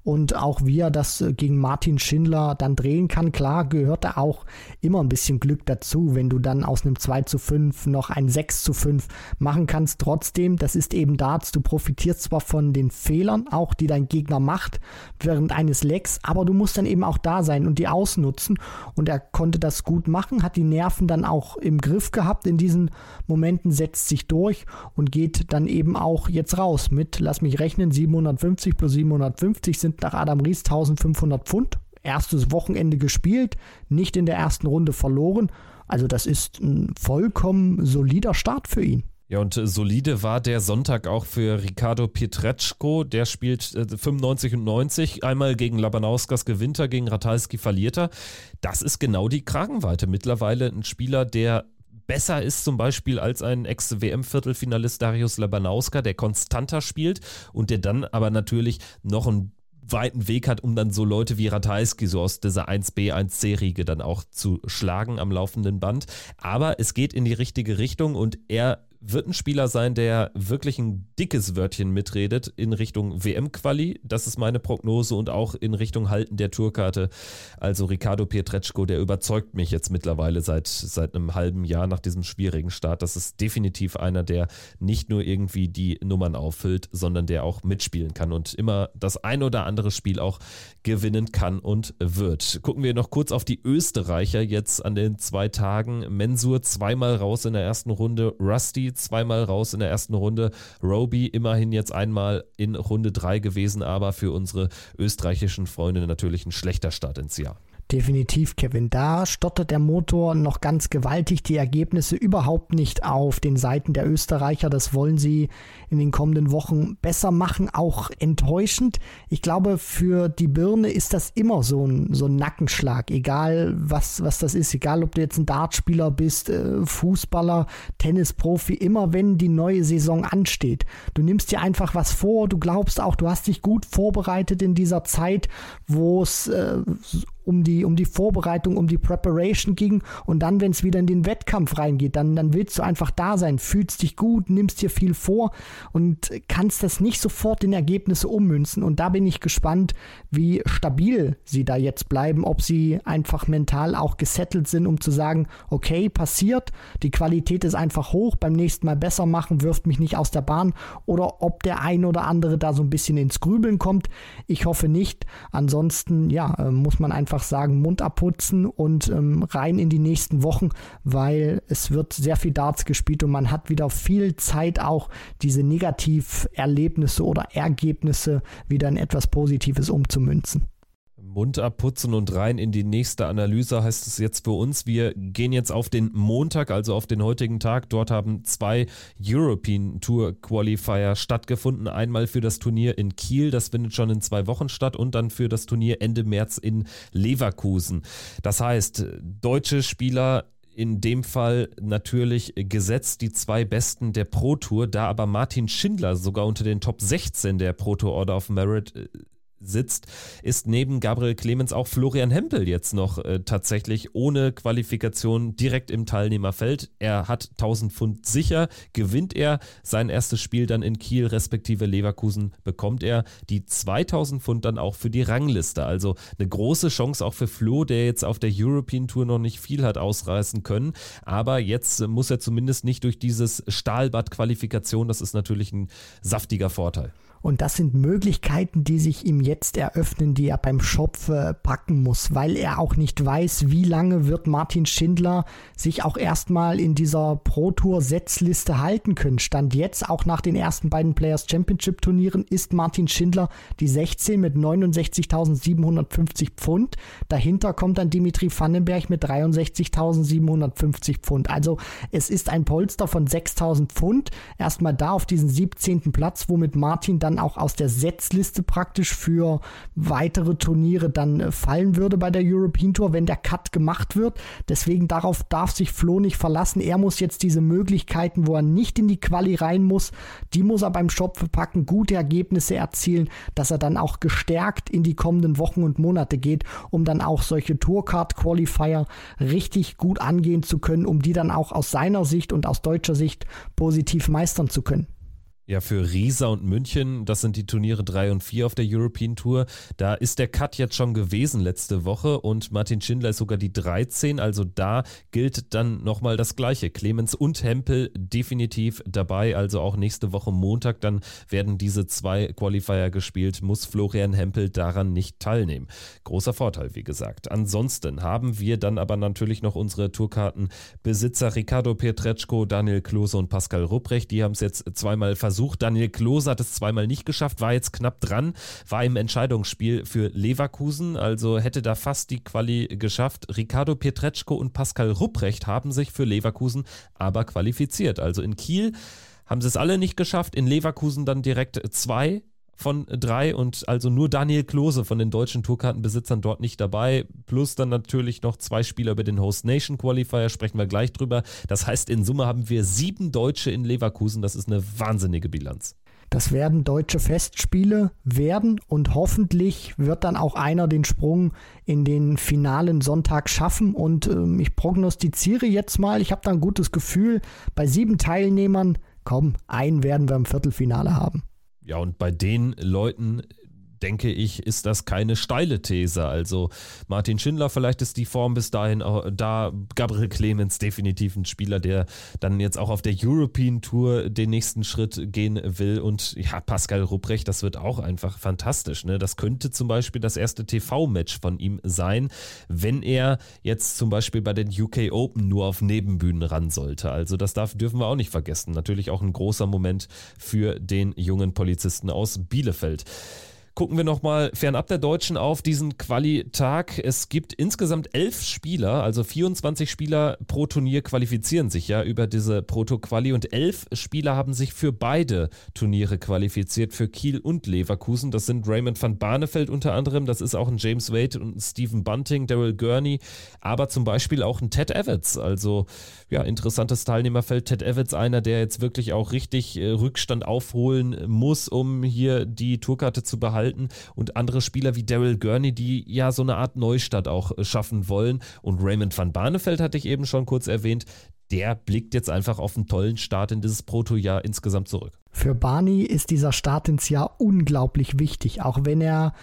und auch wie er das äh, gegen Martin Schindler dann drehen kann. Klar gehört da auch immer ein bisschen Glück dazu, wenn du dann aus einem 2 zu 5 noch ein 6 zu 5 machen kannst. Trotzdem, das ist eben Darts, du profitierst zwar von den Fehlern, auch die dein Gegner macht während eines Lecks, aber du musst dann eben auch da sein und die ausnutzen und er konnte das gut machen, hat die Nerven dann auch im Griff gehabt in diesen Momenten, setzt sich durch und geht dann eben auch jetzt raus mit, lass mich rechnen, 750 plus 750 sind nach Adam Ries 1500 Pfund. Erstes Wochenende gespielt, nicht in der ersten Runde verloren. Also das ist ein vollkommen solider Start für ihn. Ja, und äh, solide war der Sonntag auch für Ricardo Pietreczko. Der spielt äh, 95 und 90. Einmal gegen Labanauskas gewinnt er, gegen Ratalski verliert er. Das ist genau die Kragenweite. Mittlerweile ein Spieler, der besser ist zum Beispiel als ein Ex-WM-Viertelfinalist Darius Labanauska, der konstanter spielt und der dann aber natürlich noch ein weiten Weg hat, um dann so Leute wie Ratajski so aus dieser 1B, 1C-Riege dann auch zu schlagen am laufenden Band. Aber es geht in die richtige Richtung und er wird ein Spieler sein, der wirklich ein dickes Wörtchen mitredet in Richtung WM-Quali. Das ist meine Prognose und auch in Richtung Halten der Tourkarte. Also Ricardo Pietreczko, der überzeugt mich jetzt mittlerweile seit, seit einem halben Jahr nach diesem schwierigen Start. Das ist definitiv einer, der nicht nur irgendwie die Nummern auffüllt, sondern der auch mitspielen kann und immer das ein oder andere Spiel auch gewinnen kann und wird. Gucken wir noch kurz auf die Österreicher jetzt an den zwei Tagen. Mensur zweimal raus in der ersten Runde, Rusty zweimal raus in der ersten Runde. Roby immerhin jetzt einmal in Runde 3 gewesen, aber für unsere österreichischen Freunde natürlich ein schlechter Start ins Jahr. Definitiv, Kevin. Da stottert der Motor noch ganz gewaltig. Die Ergebnisse überhaupt nicht auf den Seiten der Österreicher. Das wollen sie in den kommenden Wochen besser machen. Auch enttäuschend. Ich glaube, für die Birne ist das immer so ein, so ein Nackenschlag. Egal, was, was das ist. Egal, ob du jetzt ein Dartspieler bist, äh, Fußballer, Tennisprofi. Immer wenn die neue Saison ansteht. Du nimmst dir einfach was vor. Du glaubst auch, du hast dich gut vorbereitet in dieser Zeit, wo es äh, um die, um die Vorbereitung, um die Preparation ging. Und dann, wenn es wieder in den Wettkampf reingeht, dann, dann willst du einfach da sein, fühlst dich gut, nimmst dir viel vor und kannst das nicht sofort in Ergebnisse ummünzen. Und da bin ich gespannt, wie stabil sie da jetzt bleiben, ob sie einfach mental auch gesettelt sind, um zu sagen, okay, passiert, die Qualität ist einfach hoch, beim nächsten Mal besser machen, wirft mich nicht aus der Bahn oder ob der ein oder andere da so ein bisschen ins Grübeln kommt. Ich hoffe nicht. Ansonsten, ja, äh, muss man einfach einfach sagen, Mund abputzen und ähm, rein in die nächsten Wochen, weil es wird sehr viel Darts gespielt und man hat wieder viel Zeit auch diese Negativerlebnisse oder Ergebnisse wieder in etwas Positives umzumünzen. Mund abputzen und rein in die nächste Analyse heißt es jetzt für uns. Wir gehen jetzt auf den Montag, also auf den heutigen Tag. Dort haben zwei European Tour Qualifier stattgefunden. Einmal für das Turnier in Kiel, das findet schon in zwei Wochen statt, und dann für das Turnier Ende März in Leverkusen. Das heißt, deutsche Spieler in dem Fall natürlich gesetzt die zwei Besten der Pro Tour, da aber Martin Schindler sogar unter den Top 16 der Pro Tour Order of Merit äh, sitzt, ist neben Gabriel Clemens auch Florian Hempel jetzt noch äh, tatsächlich ohne Qualifikation direkt im Teilnehmerfeld. Er hat 1000 Pfund sicher, gewinnt er sein erstes Spiel dann in Kiel respektive Leverkusen, bekommt er die 2000 Pfund dann auch für die Rangliste. Also eine große Chance auch für Flo, der jetzt auf der European Tour noch nicht viel hat ausreißen können, aber jetzt muss er zumindest nicht durch dieses Stahlbad Qualifikation, das ist natürlich ein saftiger Vorteil. Und das sind Möglichkeiten, die sich ihm jetzt eröffnen, die er beim Schopf äh, packen muss, weil er auch nicht weiß, wie lange wird Martin Schindler sich auch erstmal in dieser Pro Tour Setzliste halten können. Stand jetzt auch nach den ersten beiden Players Championship Turnieren ist Martin Schindler die 16 mit 69.750 Pfund. Dahinter kommt dann Dimitri Vandenberg mit 63.750 Pfund. Also es ist ein Polster von 6.000 Pfund. Erstmal da auf diesen 17. Platz, womit Martin dann dann auch aus der Setzliste praktisch für weitere Turniere dann äh, fallen würde bei der European Tour, wenn der Cut gemacht wird. Deswegen darauf darf sich Flo nicht verlassen. Er muss jetzt diese Möglichkeiten, wo er nicht in die Quali rein muss, die muss er beim Schopf packen, gute Ergebnisse erzielen, dass er dann auch gestärkt in die kommenden Wochen und Monate geht, um dann auch solche Tourcard Qualifier richtig gut angehen zu können, um die dann auch aus seiner Sicht und aus deutscher Sicht positiv meistern zu können. Ja, für Riesa und München, das sind die Turniere 3 und 4 auf der European Tour. Da ist der Cut jetzt schon gewesen letzte Woche und Martin Schindler ist sogar die 13. Also da gilt dann nochmal das Gleiche. Clemens und Hempel definitiv dabei. Also auch nächste Woche Montag, dann werden diese zwei Qualifier gespielt. Muss Florian Hempel daran nicht teilnehmen. Großer Vorteil, wie gesagt. Ansonsten haben wir dann aber natürlich noch unsere Tourkartenbesitzer Ricardo Pietreczko, Daniel Klose und Pascal Rupprecht. Die haben es jetzt zweimal versucht versucht. Daniel Klose hat es zweimal nicht geschafft, war jetzt knapp dran, war im Entscheidungsspiel für Leverkusen, also hätte da fast die Quali geschafft. Ricardo Pietreczko und Pascal Rupprecht haben sich für Leverkusen aber qualifiziert. Also in Kiel haben sie es alle nicht geschafft, in Leverkusen dann direkt zwei von drei und also nur Daniel Klose von den deutschen Tourkartenbesitzern dort nicht dabei. Plus dann natürlich noch zwei Spieler über den Host Nation Qualifier, sprechen wir gleich drüber. Das heißt, in Summe haben wir sieben Deutsche in Leverkusen. Das ist eine wahnsinnige Bilanz. Das werden deutsche Festspiele werden und hoffentlich wird dann auch einer den Sprung in den finalen Sonntag schaffen. Und ähm, ich prognostiziere jetzt mal, ich habe da ein gutes Gefühl, bei sieben Teilnehmern, komm, einen werden wir im Viertelfinale haben. Ja, und bei den Leuten denke ich, ist das keine steile These. Also Martin Schindler, vielleicht ist die Form bis dahin da. Gabriel Clemens definitiv ein Spieler, der dann jetzt auch auf der European Tour den nächsten Schritt gehen will. Und ja, Pascal Rupprecht, das wird auch einfach fantastisch. Ne? Das könnte zum Beispiel das erste TV-Match von ihm sein, wenn er jetzt zum Beispiel bei den UK Open nur auf Nebenbühnen ran sollte. Also das darf, dürfen wir auch nicht vergessen. Natürlich auch ein großer Moment für den jungen Polizisten aus Bielefeld. Gucken wir nochmal fernab der Deutschen auf diesen Quali-Tag. Es gibt insgesamt elf Spieler, also 24 Spieler pro Turnier qualifizieren sich ja über diese Proto-Quali und elf Spieler haben sich für beide Turniere qualifiziert, für Kiel und Leverkusen. Das sind Raymond van Barneveld unter anderem, das ist auch ein James Wade und ein Stephen Bunting, Daryl Gurney, aber zum Beispiel auch ein Ted Evans. Also ja, interessantes Teilnehmerfeld. Ted Evans, einer, der jetzt wirklich auch richtig äh, Rückstand aufholen muss, um hier die Tourkarte zu behalten. Und andere Spieler wie Daryl Gurney, die ja so eine Art Neustart auch äh, schaffen wollen. Und Raymond van Barneveld hatte ich eben schon kurz erwähnt. Der blickt jetzt einfach auf einen tollen Start in dieses Protojahr insgesamt zurück. Für Barney ist dieser Start ins Jahr unglaublich wichtig, auch wenn er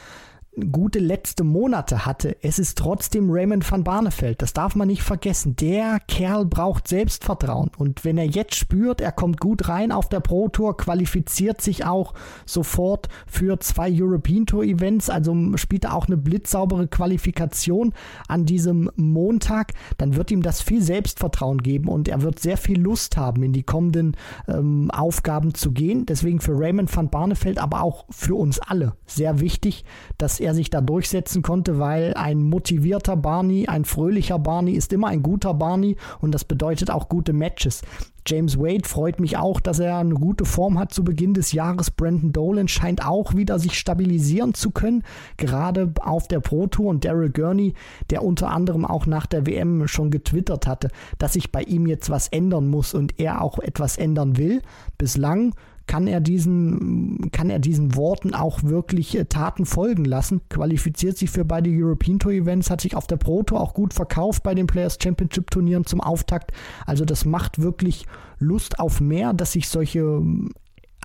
gute letzte Monate hatte. Es ist trotzdem Raymond van Barneveld. Das darf man nicht vergessen. Der Kerl braucht Selbstvertrauen. Und wenn er jetzt spürt, er kommt gut rein auf der Pro Tour, qualifiziert sich auch sofort für zwei European Tour Events, also spielt er auch eine blitzsaubere Qualifikation an diesem Montag, dann wird ihm das viel Selbstvertrauen geben und er wird sehr viel Lust haben, in die kommenden ähm, Aufgaben zu gehen. Deswegen für Raymond van Barneveld, aber auch für uns alle sehr wichtig, dass er sich da durchsetzen konnte, weil ein motivierter Barney, ein fröhlicher Barney ist immer ein guter Barney und das bedeutet auch gute Matches. James Wade freut mich auch, dass er eine gute Form hat zu Beginn des Jahres. Brandon Dolan scheint auch wieder sich stabilisieren zu können, gerade auf der Pro Tour. Und Daryl Gurney, der unter anderem auch nach der WM schon getwittert hatte, dass sich bei ihm jetzt was ändern muss und er auch etwas ändern will. Bislang kann er diesen, kann er diesen Worten auch wirklich äh, Taten folgen lassen. Qualifiziert sich für beide European Tour Events, hat sich auf der Pro Tour auch gut verkauft bei den Players Championship Turnieren zum Auftakt. Also das macht wirklich Lust auf mehr, dass sich solche ähm,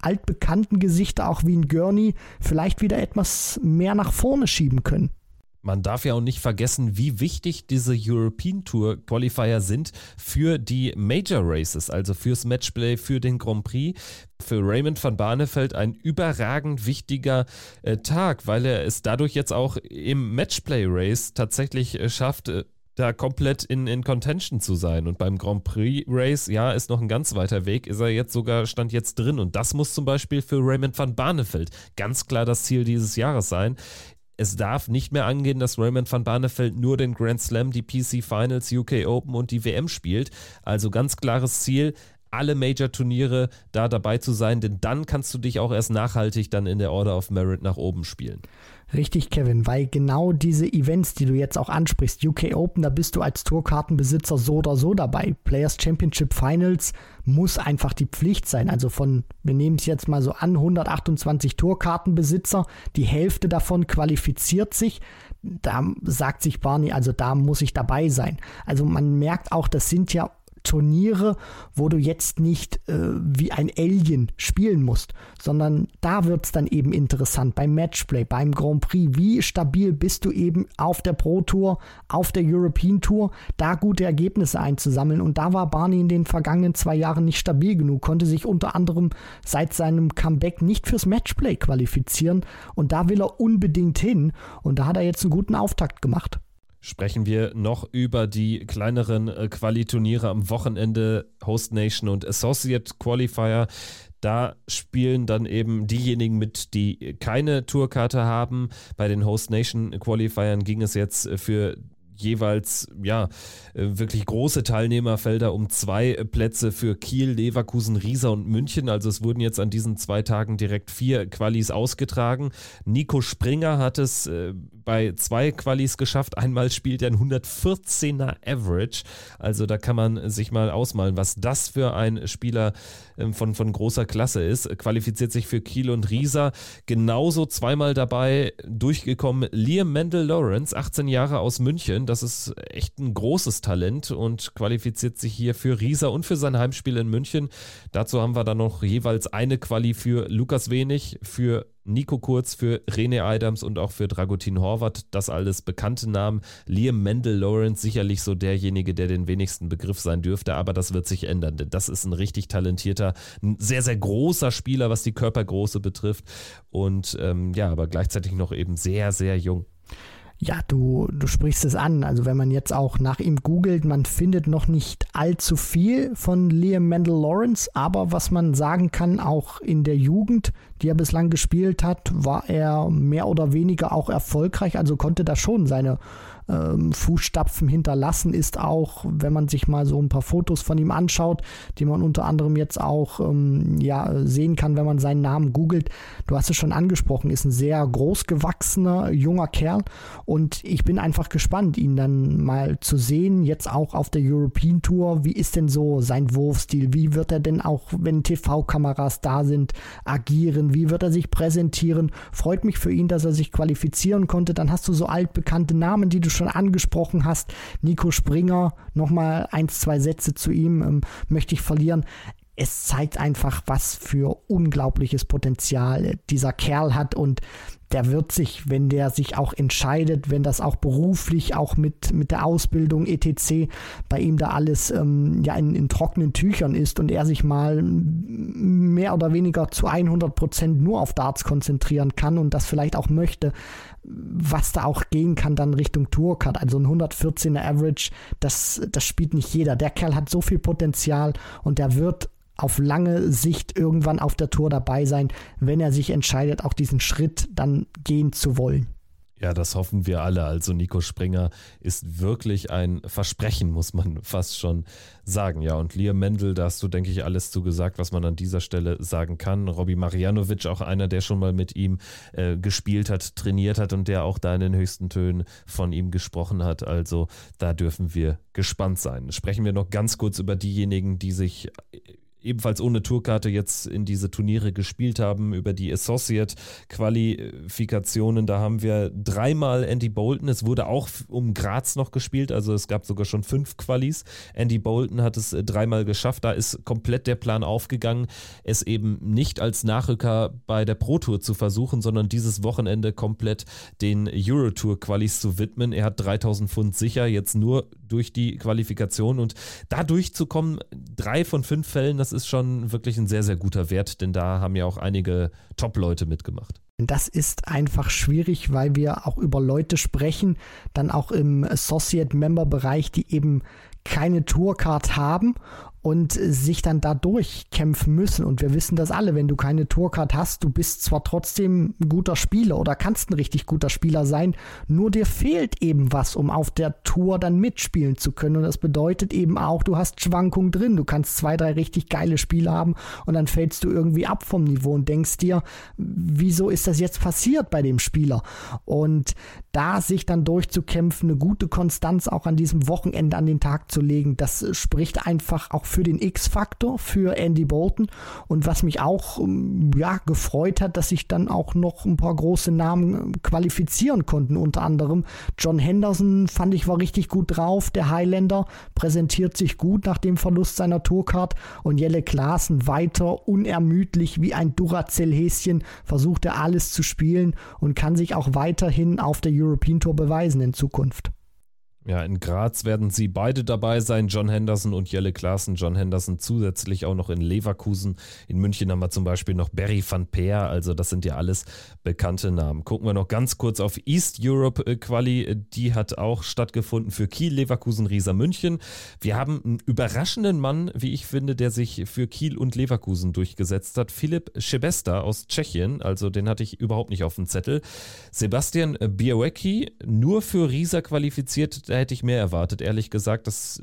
altbekannten Gesichter auch wie ein Gurney vielleicht wieder etwas mehr nach vorne schieben können. Man darf ja auch nicht vergessen, wie wichtig diese European Tour Qualifier sind für die Major Races, also fürs Matchplay, für den Grand Prix. Für Raymond van Barneveld ein überragend wichtiger äh, Tag, weil er es dadurch jetzt auch im Matchplay Race tatsächlich äh, schafft, äh, da komplett in, in Contention zu sein. Und beim Grand Prix Race, ja, ist noch ein ganz weiter Weg, ist er jetzt sogar, stand jetzt drin. Und das muss zum Beispiel für Raymond van Barneveld ganz klar das Ziel dieses Jahres sein es darf nicht mehr angehen, dass Raymond van Barneveld nur den Grand Slam, die PC Finals, UK Open und die WM spielt. Also ganz klares Ziel, alle Major-Turniere da dabei zu sein, denn dann kannst du dich auch erst nachhaltig dann in der Order of Merit nach oben spielen. Richtig, Kevin, weil genau diese Events, die du jetzt auch ansprichst, UK Open, da bist du als Tourkartenbesitzer so oder so dabei. Players Championship Finals muss einfach die Pflicht sein. Also von, wir nehmen es jetzt mal so an, 128 Tourkartenbesitzer, die Hälfte davon qualifiziert sich. Da sagt sich Barney, also da muss ich dabei sein. Also man merkt auch, das sind ja Turniere, wo du jetzt nicht äh, wie ein Alien spielen musst, sondern da wird es dann eben interessant beim Matchplay, beim Grand Prix. Wie stabil bist du eben auf der Pro Tour, auf der European Tour, da gute Ergebnisse einzusammeln. Und da war Barney in den vergangenen zwei Jahren nicht stabil genug, konnte sich unter anderem seit seinem Comeback nicht fürs Matchplay qualifizieren. Und da will er unbedingt hin. Und da hat er jetzt einen guten Auftakt gemacht sprechen wir noch über die kleineren äh, Qualiturniere am Wochenende, Host Nation und Associate Qualifier. Da spielen dann eben diejenigen mit, die keine Tourkarte haben. Bei den Host Nation Qualifiern ging es jetzt für jeweils ja äh, wirklich große Teilnehmerfelder um zwei Plätze für Kiel, Leverkusen, Riesa und München. Also es wurden jetzt an diesen zwei Tagen direkt vier Qualis ausgetragen. Nico Springer hat es äh, bei zwei Qualis geschafft. Einmal spielt er ein 114er Average. Also da kann man sich mal ausmalen, was das für ein Spieler ähm, von, von großer Klasse ist. Qualifiziert sich für Kiel und Riesa. Genauso zweimal dabei durchgekommen Liam Mendel Lawrence, 18 Jahre aus München das ist echt ein großes Talent und qualifiziert sich hier für Riesa und für sein Heimspiel in München. Dazu haben wir dann noch jeweils eine Quali für Lukas Wenig, für Nico Kurz, für René Adams und auch für Dragutin Horvath. Das alles bekannte Namen. Liam Mendel Lawrence sicherlich so derjenige, der den wenigsten Begriff sein dürfte, aber das wird sich ändern, denn das ist ein richtig talentierter, ein sehr, sehr großer Spieler, was die Körpergröße betrifft und ähm, ja, aber gleichzeitig noch eben sehr, sehr jung. Ja, du, du sprichst es an. Also wenn man jetzt auch nach ihm googelt, man findet noch nicht allzu viel von Liam Mendel Lawrence, aber was man sagen kann, auch in der Jugend, die er bislang gespielt hat, war er mehr oder weniger auch erfolgreich, also konnte da schon seine ähm, Fußstapfen hinterlassen ist, auch wenn man sich mal so ein paar Fotos von ihm anschaut, die man unter anderem jetzt auch ähm, ja, sehen kann, wenn man seinen Namen googelt. Du hast es schon angesprochen, ist ein sehr großgewachsener junger Kerl und ich bin einfach gespannt, ihn dann mal zu sehen, jetzt auch auf der European Tour. Wie ist denn so sein Wurfstil? Wie wird er denn auch, wenn TV-Kameras da sind, agieren? Wie wird er sich präsentieren? Freut mich für ihn, dass er sich qualifizieren konnte. Dann hast du so altbekannte Namen, die du schon angesprochen hast. Nico Springer, nochmal ein, zwei Sätze zu ihm ähm, möchte ich verlieren es zeigt einfach, was für unglaubliches Potenzial dieser Kerl hat und der wird sich, wenn der sich auch entscheidet, wenn das auch beruflich, auch mit, mit der Ausbildung etc. bei ihm da alles ähm, ja in, in, trockenen Tüchern ist und er sich mal mehr oder weniger zu 100 Prozent nur auf Darts konzentrieren kann und das vielleicht auch möchte, was da auch gehen kann dann Richtung Tourcard. Also ein 114er Average, das, das spielt nicht jeder. Der Kerl hat so viel Potenzial und der wird auf lange Sicht irgendwann auf der Tour dabei sein, wenn er sich entscheidet, auch diesen Schritt dann gehen zu wollen. Ja, das hoffen wir alle. Also Nico Springer ist wirklich ein Versprechen, muss man fast schon sagen. Ja, und Liam Mendel, da hast du, denke ich, alles zugesagt, was man an dieser Stelle sagen kann. Robbie Marianovic, auch einer, der schon mal mit ihm äh, gespielt hat, trainiert hat und der auch da in den höchsten Tönen von ihm gesprochen hat. Also da dürfen wir gespannt sein. Sprechen wir noch ganz kurz über diejenigen, die sich ebenfalls ohne Tourkarte jetzt in diese Turniere gespielt haben, über die Associate-Qualifikationen. Da haben wir dreimal Andy Bolton. Es wurde auch um Graz noch gespielt, also es gab sogar schon fünf Qualis. Andy Bolton hat es äh, dreimal geschafft. Da ist komplett der Plan aufgegangen, es eben nicht als Nachrücker bei der Pro Tour zu versuchen, sondern dieses Wochenende komplett den Eurotour-Qualis zu widmen. Er hat 3000 Pfund sicher, jetzt nur durch die Qualifikation und da durchzukommen, drei von fünf Fällen, das ist ist schon wirklich ein sehr, sehr guter Wert, denn da haben ja auch einige Top-Leute mitgemacht. Das ist einfach schwierig, weil wir auch über Leute sprechen, dann auch im Associate-Member-Bereich, die eben keine Tourcard haben und sich dann da durchkämpfen müssen. Und wir wissen das alle, wenn du keine Tourcard hast, du bist zwar trotzdem ein guter Spieler oder kannst ein richtig guter Spieler sein, nur dir fehlt eben was, um auf der Tour dann mitspielen zu können. Und das bedeutet eben auch, du hast Schwankungen drin. Du kannst zwei, drei richtig geile Spiele haben und dann fällst du irgendwie ab vom Niveau und denkst dir, wieso ist das jetzt passiert bei dem Spieler? Und da sich dann durchzukämpfen, eine gute Konstanz auch an diesem Wochenende an den Tag zu legen, das spricht einfach auch für für den X-Faktor für Andy Bolton. Und was mich auch ähm, ja, gefreut hat, dass sich dann auch noch ein paar große Namen ähm, qualifizieren konnten. Unter anderem John Henderson fand ich war richtig gut drauf. Der Highlander präsentiert sich gut nach dem Verlust seiner Tourcard. Und Jelle Klaassen weiter unermüdlich wie ein Duracell-Häschen versucht er alles zu spielen und kann sich auch weiterhin auf der European Tour beweisen in Zukunft. Ja, in Graz werden sie beide dabei sein, John Henderson und Jelle Klaassen. John Henderson zusätzlich auch noch in Leverkusen. In München haben wir zum Beispiel noch Barry van Peer, also das sind ja alles bekannte Namen. Gucken wir noch ganz kurz auf East Europe äh, Quali. Die hat auch stattgefunden für Kiel, Leverkusen, Rieser München. Wir haben einen überraschenden Mann, wie ich finde, der sich für Kiel und Leverkusen durchgesetzt hat. Philipp Schebesta aus Tschechien, also den hatte ich überhaupt nicht auf dem Zettel. Sebastian Białecki, nur für Rieser qualifiziert, hätte ich mehr erwartet, ehrlich gesagt. Das,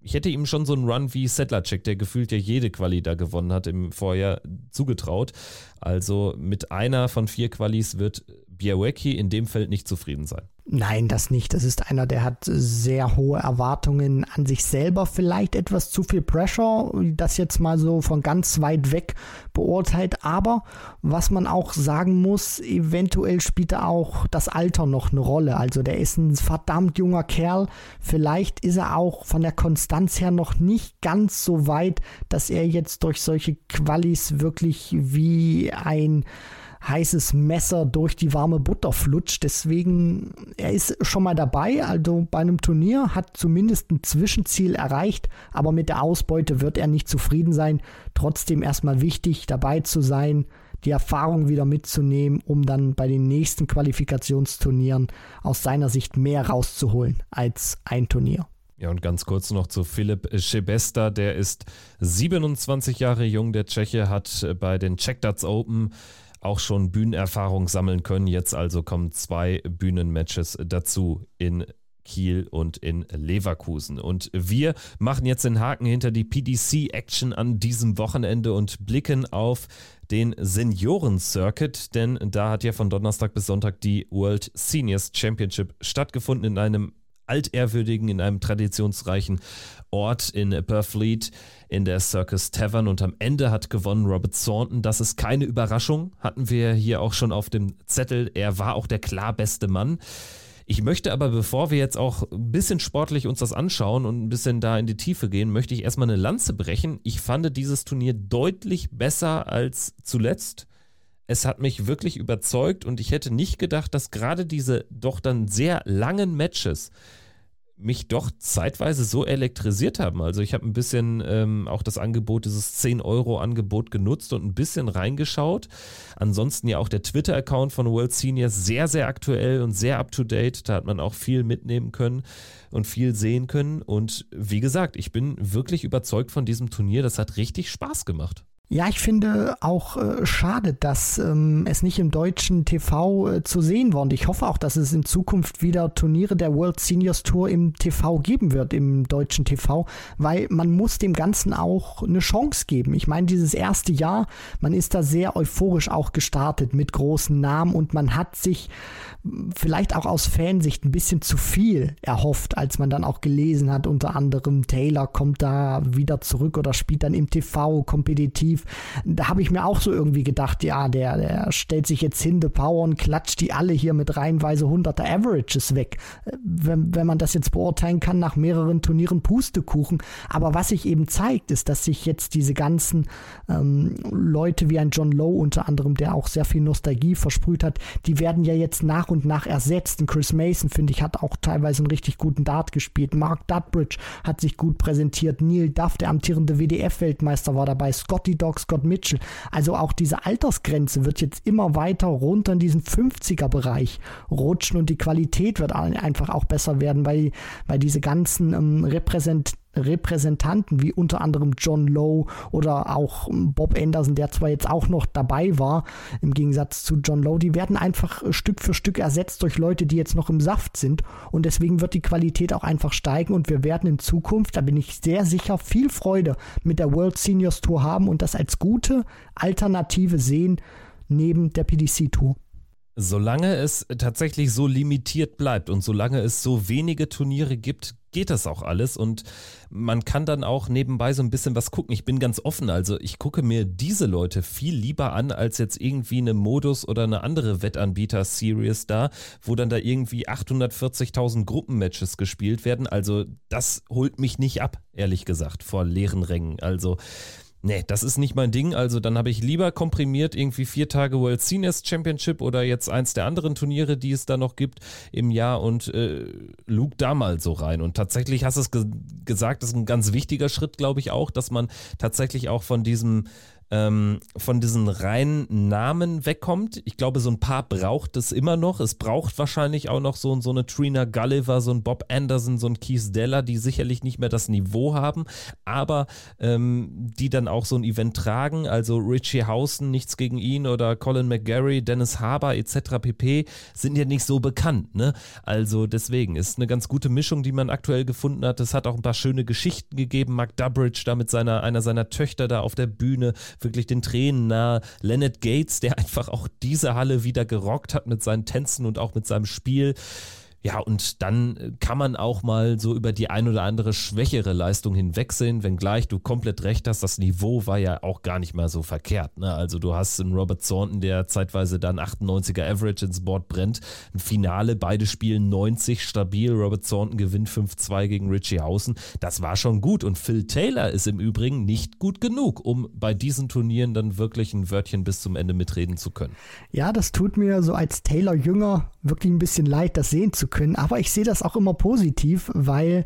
ich hätte ihm schon so einen Run wie Settlercheck, der gefühlt ja jede Quali da gewonnen hat im Vorjahr, zugetraut. Also mit einer von vier Qualis wird Białecki in dem Feld nicht zufrieden sein. Nein, das nicht. Das ist einer, der hat sehr hohe Erwartungen an sich selber, vielleicht etwas zu viel Pressure, das jetzt mal so von ganz weit weg beurteilt. Aber was man auch sagen muss, eventuell spielt er auch das Alter noch eine Rolle. Also der ist ein verdammt junger Kerl. Vielleicht ist er auch von der Konstanz her noch nicht ganz so weit, dass er jetzt durch solche Qualis wirklich wie ein heißes Messer durch die warme Butter flutscht. Deswegen, er ist schon mal dabei, also bei einem Turnier, hat zumindest ein Zwischenziel erreicht, aber mit der Ausbeute wird er nicht zufrieden sein. Trotzdem erstmal wichtig, dabei zu sein, die Erfahrung wieder mitzunehmen, um dann bei den nächsten Qualifikationsturnieren aus seiner Sicht mehr rauszuholen als ein Turnier. Ja, und ganz kurz noch zu Philipp Schebesta, der ist 27 Jahre jung, der Tscheche hat bei den Checkdarts Open auch schon Bühnenerfahrung sammeln können. Jetzt also kommen zwei Bühnenmatches dazu in Kiel und in Leverkusen. Und wir machen jetzt den Haken hinter die PDC-Action an diesem Wochenende und blicken auf den Senioren-Circuit, denn da hat ja von Donnerstag bis Sonntag die World Seniors Championship stattgefunden in einem altehrwürdigen, in einem traditionsreichen Ort in Burfleet in der Circus Tavern und am Ende hat gewonnen Robert Thornton. Das ist keine Überraschung, hatten wir hier auch schon auf dem Zettel. Er war auch der klar beste Mann. Ich möchte aber, bevor wir jetzt auch ein bisschen sportlich uns das anschauen und ein bisschen da in die Tiefe gehen, möchte ich erstmal eine Lanze brechen. Ich fand dieses Turnier deutlich besser als zuletzt. Es hat mich wirklich überzeugt und ich hätte nicht gedacht, dass gerade diese doch dann sehr langen Matches mich doch zeitweise so elektrisiert haben. Also ich habe ein bisschen ähm, auch das Angebot, dieses 10-Euro-Angebot genutzt und ein bisschen reingeschaut. Ansonsten ja auch der Twitter-Account von World Seniors sehr, sehr aktuell und sehr up-to-date. Da hat man auch viel mitnehmen können und viel sehen können. Und wie gesagt, ich bin wirklich überzeugt von diesem Turnier. Das hat richtig Spaß gemacht. Ja, ich finde auch äh, schade, dass ähm, es nicht im deutschen TV äh, zu sehen war. Und ich hoffe auch, dass es in Zukunft wieder Turniere der World Seniors Tour im TV geben wird, im deutschen TV, weil man muss dem Ganzen auch eine Chance geben. Ich meine, dieses erste Jahr, man ist da sehr euphorisch auch gestartet mit großen Namen und man hat sich vielleicht auch aus Fansicht ein bisschen zu viel erhofft, als man dann auch gelesen hat, unter anderem Taylor kommt da wieder zurück oder spielt dann im TV kompetitiv. Da habe ich mir auch so irgendwie gedacht, ja, der, der stellt sich jetzt hin, der Power und klatscht die alle hier mit reihenweise hunderter Averages weg. Wenn, wenn man das jetzt beurteilen kann nach mehreren Turnieren Pustekuchen. Aber was sich eben zeigt, ist, dass sich jetzt diese ganzen ähm, Leute wie ein John Lowe unter anderem, der auch sehr viel Nostalgie versprüht hat, die werden ja jetzt nach und und nach ersetzt. Und Chris Mason, finde ich, hat auch teilweise einen richtig guten Dart gespielt. Mark Dudbridge hat sich gut präsentiert. Neil Duff, der amtierende WDF-Weltmeister, war dabei. Scotty Dog, Scott Mitchell. Also auch diese Altersgrenze wird jetzt immer weiter runter in diesen 50er-Bereich rutschen und die Qualität wird einfach auch besser werden, weil, weil diese ganzen ähm, Repräsent Repräsentanten wie unter anderem John Lowe oder auch Bob Anderson, der zwar jetzt auch noch dabei war, im Gegensatz zu John Lowe, die werden einfach Stück für Stück ersetzt durch Leute, die jetzt noch im Saft sind und deswegen wird die Qualität auch einfach steigen und wir werden in Zukunft, da bin ich sehr sicher, viel Freude mit der World Seniors Tour haben und das als gute Alternative sehen neben der PDC Tour. Solange es tatsächlich so limitiert bleibt und solange es so wenige Turniere gibt, geht das auch alles und man kann dann auch nebenbei so ein bisschen was gucken. Ich bin ganz offen, also ich gucke mir diese Leute viel lieber an als jetzt irgendwie eine Modus oder eine andere Wettanbieter-Series da, wo dann da irgendwie 840.000 Gruppenmatches gespielt werden. Also das holt mich nicht ab, ehrlich gesagt, vor leeren Rängen. Also Nee, das ist nicht mein Ding. Also dann habe ich lieber komprimiert irgendwie vier Tage World Seniors Championship oder jetzt eins der anderen Turniere, die es da noch gibt im Jahr und äh, lug da mal so rein. Und tatsächlich hast du es ge gesagt, das ist ein ganz wichtiger Schritt, glaube ich auch, dass man tatsächlich auch von diesem ähm, von diesen reinen Namen wegkommt. Ich glaube, so ein paar braucht es immer noch. Es braucht wahrscheinlich auch noch so, so eine Trina Gulliver, so ein Bob Anderson, so ein Keith Deller, die sicherlich nicht mehr das Niveau haben, aber ähm, die dann auch so ein Event tragen. Also Richie Hausen, nichts gegen ihn, oder Colin McGarry, Dennis Haber etc. pp. sind ja nicht so bekannt. Ne? Also deswegen ist eine ganz gute Mischung, die man aktuell gefunden hat. Es hat auch ein paar schöne Geschichten gegeben. Mark Dubridge da mit seiner, einer seiner Töchter da auf der Bühne wirklich den Tränen nah. Leonard Gates, der einfach auch diese Halle wieder gerockt hat mit seinen Tänzen und auch mit seinem Spiel. Ja, und dann kann man auch mal so über die ein oder andere schwächere Leistung hinwegsehen, wenngleich du komplett recht hast, das Niveau war ja auch gar nicht mal so verkehrt. Ne? Also du hast einen Robert Thornton, der zeitweise dann 98er Average ins Board brennt, ein Finale, beide spielen 90 stabil, Robert Thornton gewinnt 5-2 gegen Richie Hausen. Das war schon gut und Phil Taylor ist im Übrigen nicht gut genug, um bei diesen Turnieren dann wirklich ein Wörtchen bis zum Ende mitreden zu können. Ja, das tut mir so als Taylor-Jünger wirklich ein bisschen leid, das sehen zu können können. Aber ich sehe das auch immer positiv, weil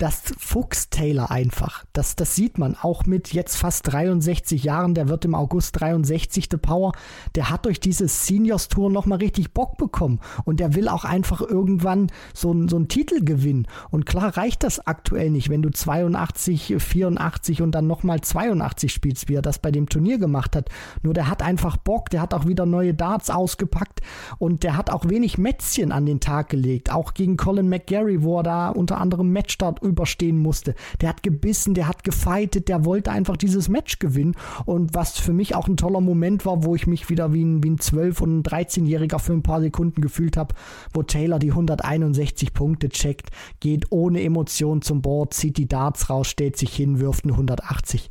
das Fuchs Taylor einfach. Das, das sieht man auch mit jetzt fast 63 Jahren. Der wird im August 63. Power. Der hat durch diese Seniors Tour nochmal richtig Bock bekommen. Und der will auch einfach irgendwann so, so einen Titel gewinnen. Und klar reicht das aktuell nicht, wenn du 82, 84 und dann nochmal 82 spielst, wie er das bei dem Turnier gemacht hat. Nur der hat einfach Bock. Der hat auch wieder neue Darts ausgepackt. Und der hat auch wenig Mätzchen an den Tag gelegt. Auch gegen Colin McGarry, wo er da unter anderem Matchstart überstehen musste. Der hat gebissen, der hat gefeitet, der wollte einfach dieses Match gewinnen. Und was für mich auch ein toller Moment war, wo ich mich wieder wie ein, wie ein 12- und 13-Jähriger für ein paar Sekunden gefühlt habe, wo Taylor die 161 Punkte checkt, geht ohne Emotion zum Board, zieht die Darts raus, stellt sich hin, wirft eine 180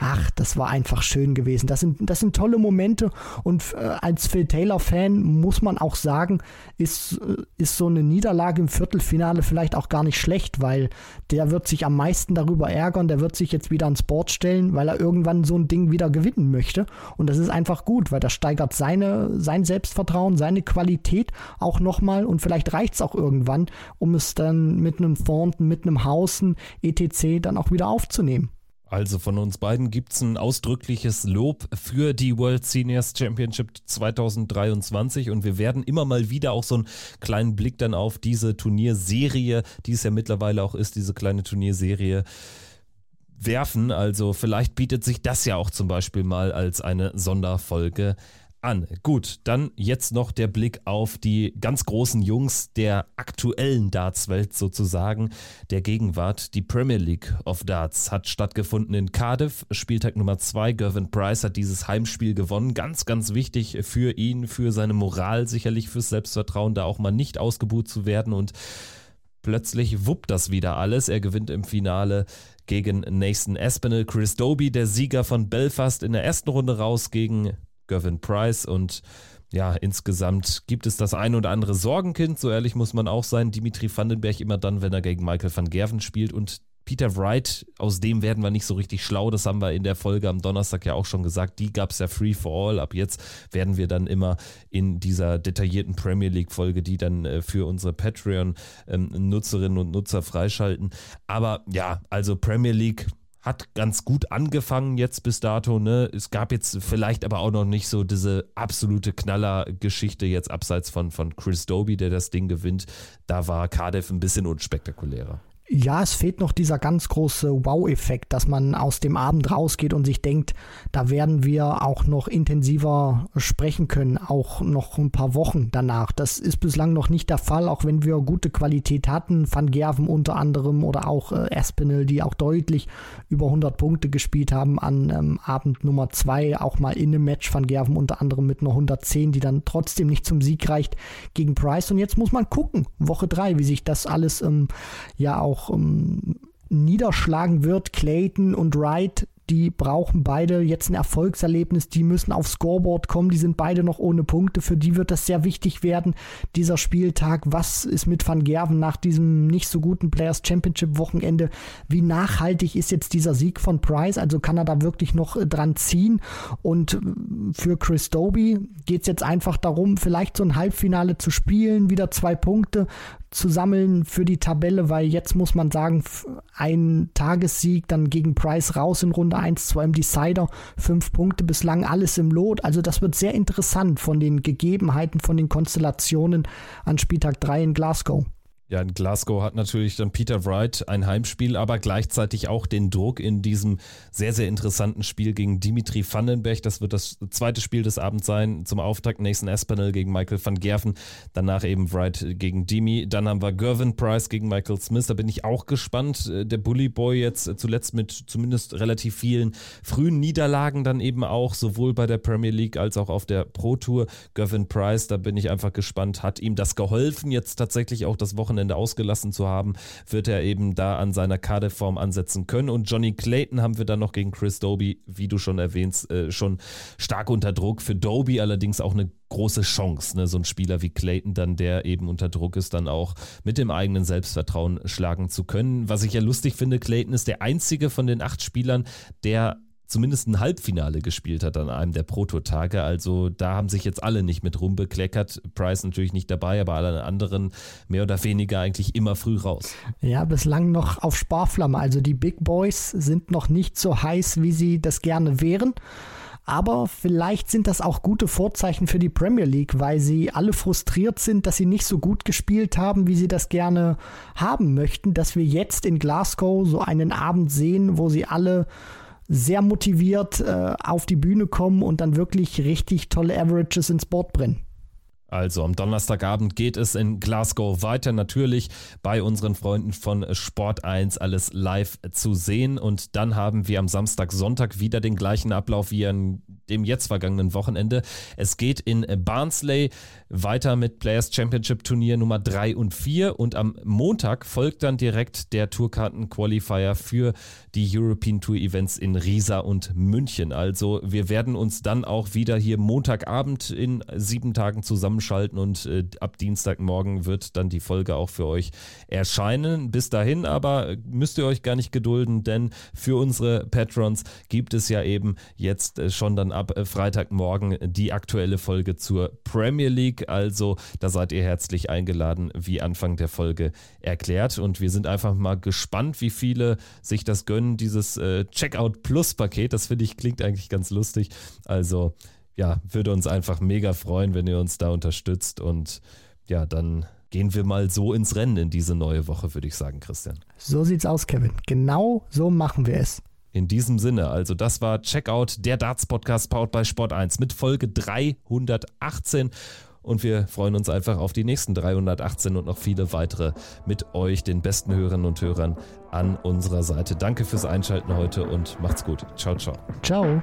ach, das war einfach schön gewesen. Das sind, das sind tolle Momente und äh, als Phil Taylor-Fan muss man auch sagen, ist, äh, ist so eine Niederlage im Viertelfinale vielleicht auch gar nicht schlecht, weil der wird sich am meisten darüber ärgern, der wird sich jetzt wieder ans Board stellen, weil er irgendwann so ein Ding wieder gewinnen möchte. Und das ist einfach gut, weil das steigert seine, sein Selbstvertrauen, seine Qualität auch nochmal und vielleicht reicht es auch irgendwann, um es dann mit einem Thornton, mit einem Hausen, etc. dann auch wieder aufzunehmen. Also von uns beiden gibt es ein ausdrückliches Lob für die World Seniors Championship 2023 und wir werden immer mal wieder auch so einen kleinen Blick dann auf diese Turnierserie, die es ja mittlerweile auch ist, diese kleine Turnierserie werfen. Also vielleicht bietet sich das ja auch zum Beispiel mal als eine Sonderfolge an. Gut, dann jetzt noch der Blick auf die ganz großen Jungs der aktuellen Darts-Welt sozusagen, der Gegenwart. Die Premier League of Darts hat stattgefunden in Cardiff, Spieltag Nummer 2. Gervin Price hat dieses Heimspiel gewonnen. Ganz, ganz wichtig für ihn, für seine Moral, sicherlich fürs Selbstvertrauen, da auch mal nicht ausgebuht zu werden und plötzlich wuppt das wieder alles. Er gewinnt im Finale gegen Nathan Aspinall. Chris Doby, der Sieger von Belfast, in der ersten Runde raus gegen Gervin Price und ja, insgesamt gibt es das ein oder andere Sorgenkind, so ehrlich muss man auch sein. Dimitri Vandenberg immer dann, wenn er gegen Michael van Gerven spielt und Peter Wright, aus dem werden wir nicht so richtig schlau, das haben wir in der Folge am Donnerstag ja auch schon gesagt, die gab es ja free for all, ab jetzt werden wir dann immer in dieser detaillierten Premier League Folge, die dann äh, für unsere Patreon-Nutzerinnen ähm, und Nutzer freischalten. Aber ja, also Premier League, hat ganz gut angefangen jetzt bis dato. Ne? Es gab jetzt vielleicht aber auch noch nicht so diese absolute Knallergeschichte jetzt abseits von, von Chris Doby, der das Ding gewinnt. Da war Cardiff ein bisschen unspektakulärer. Ja, es fehlt noch dieser ganz große Wow-Effekt, dass man aus dem Abend rausgeht und sich denkt, da werden wir auch noch intensiver sprechen können, auch noch ein paar Wochen danach. Das ist bislang noch nicht der Fall, auch wenn wir gute Qualität hatten. Van Gerven unter anderem oder auch äh, Espinel, die auch deutlich über 100 Punkte gespielt haben an ähm, Abend Nummer 2, auch mal in einem Match. Van Gerven unter anderem mit einer 110, die dann trotzdem nicht zum Sieg reicht gegen Price. Und jetzt muss man gucken, Woche 3, wie sich das alles ähm, ja auch auch ähm, niederschlagen wird. Clayton und Wright die brauchen beide jetzt ein Erfolgserlebnis, die müssen aufs Scoreboard kommen, die sind beide noch ohne Punkte, für die wird das sehr wichtig werden, dieser Spieltag. Was ist mit Van Gerven nach diesem nicht so guten Players Championship Wochenende? Wie nachhaltig ist jetzt dieser Sieg von Price? Also kann er da wirklich noch äh, dran ziehen? Und äh, für Chris Doby geht es jetzt einfach darum, vielleicht so ein Halbfinale zu spielen, wieder zwei Punkte zu sammeln für die Tabelle, weil jetzt muss man sagen, ein Tagessieg dann gegen Price raus in Runde 1, 2 im Decider, fünf Punkte bislang, alles im Lot. Also das wird sehr interessant von den Gegebenheiten, von den Konstellationen an Spieltag 3 in Glasgow. Ja, in Glasgow hat natürlich dann Peter Wright ein Heimspiel, aber gleichzeitig auch den Druck in diesem sehr, sehr interessanten Spiel gegen Dimitri Vandenberg. Das wird das zweite Spiel des Abends sein. Zum Auftakt Nathan Aspinall gegen Michael van Gerven. Danach eben Wright gegen Dimi. Dann haben wir Gervin Price gegen Michael Smith. Da bin ich auch gespannt. Der Bully Boy jetzt zuletzt mit zumindest relativ vielen frühen Niederlagen dann eben auch, sowohl bei der Premier League als auch auf der Pro Tour. Gervin Price, da bin ich einfach gespannt. Hat ihm das geholfen, jetzt tatsächlich auch das Wochenende Wochenende ausgelassen zu haben, wird er eben da an seiner Kaderform ansetzen können. Und Johnny Clayton haben wir dann noch gegen Chris Doby, wie du schon erwähnst, äh, schon stark unter Druck. Für Doby allerdings auch eine große Chance, ne? so ein Spieler wie Clayton dann, der eben unter Druck ist, dann auch mit dem eigenen Selbstvertrauen schlagen zu können. Was ich ja lustig finde, Clayton ist der einzige von den acht Spielern, der zumindest ein Halbfinale gespielt hat an einem der Prototage. Also da haben sich jetzt alle nicht mit rumbekleckert. Price natürlich nicht dabei, aber alle anderen mehr oder weniger eigentlich immer früh raus. Ja, bislang noch auf Sparflamme. Also die Big Boys sind noch nicht so heiß, wie sie das gerne wären. Aber vielleicht sind das auch gute Vorzeichen für die Premier League, weil sie alle frustriert sind, dass sie nicht so gut gespielt haben, wie sie das gerne haben möchten, dass wir jetzt in Glasgow so einen Abend sehen, wo sie alle sehr motiviert äh, auf die Bühne kommen und dann wirklich richtig tolle Averages ins Board brennen. Also am Donnerstagabend geht es in Glasgow weiter. Natürlich bei unseren Freunden von Sport 1 alles live zu sehen. Und dann haben wir am Samstag, Sonntag wieder den gleichen Ablauf wie an dem jetzt vergangenen Wochenende. Es geht in Barnsley weiter mit Players Championship Turnier Nummer 3 und 4. Und am Montag folgt dann direkt der Tourkarten-Qualifier für die European Tour Events in Riesa und München. Also wir werden uns dann auch wieder hier Montagabend in sieben Tagen zusammen zusammenschalten und äh, ab Dienstagmorgen wird dann die Folge auch für euch erscheinen. Bis dahin aber müsst ihr euch gar nicht gedulden, denn für unsere Patrons gibt es ja eben jetzt äh, schon dann ab äh, Freitagmorgen die aktuelle Folge zur Premier League. Also da seid ihr herzlich eingeladen, wie Anfang der Folge erklärt. Und wir sind einfach mal gespannt, wie viele sich das gönnen, dieses äh, Checkout Plus Paket. Das finde ich klingt eigentlich ganz lustig. Also ja, würde uns einfach mega freuen, wenn ihr uns da unterstützt. Und ja, dann gehen wir mal so ins Rennen in diese neue Woche, würde ich sagen, Christian. So sieht's aus, Kevin. Genau so machen wir es. In diesem Sinne, also das war Checkout, der Darts Podcast powered bei Sport 1 mit Folge 318 und wir freuen uns einfach auf die nächsten 318 und noch viele weitere mit euch, den besten Hörerinnen und Hörern an unserer Seite. Danke fürs Einschalten heute und macht's gut. Ciao, ciao. Ciao.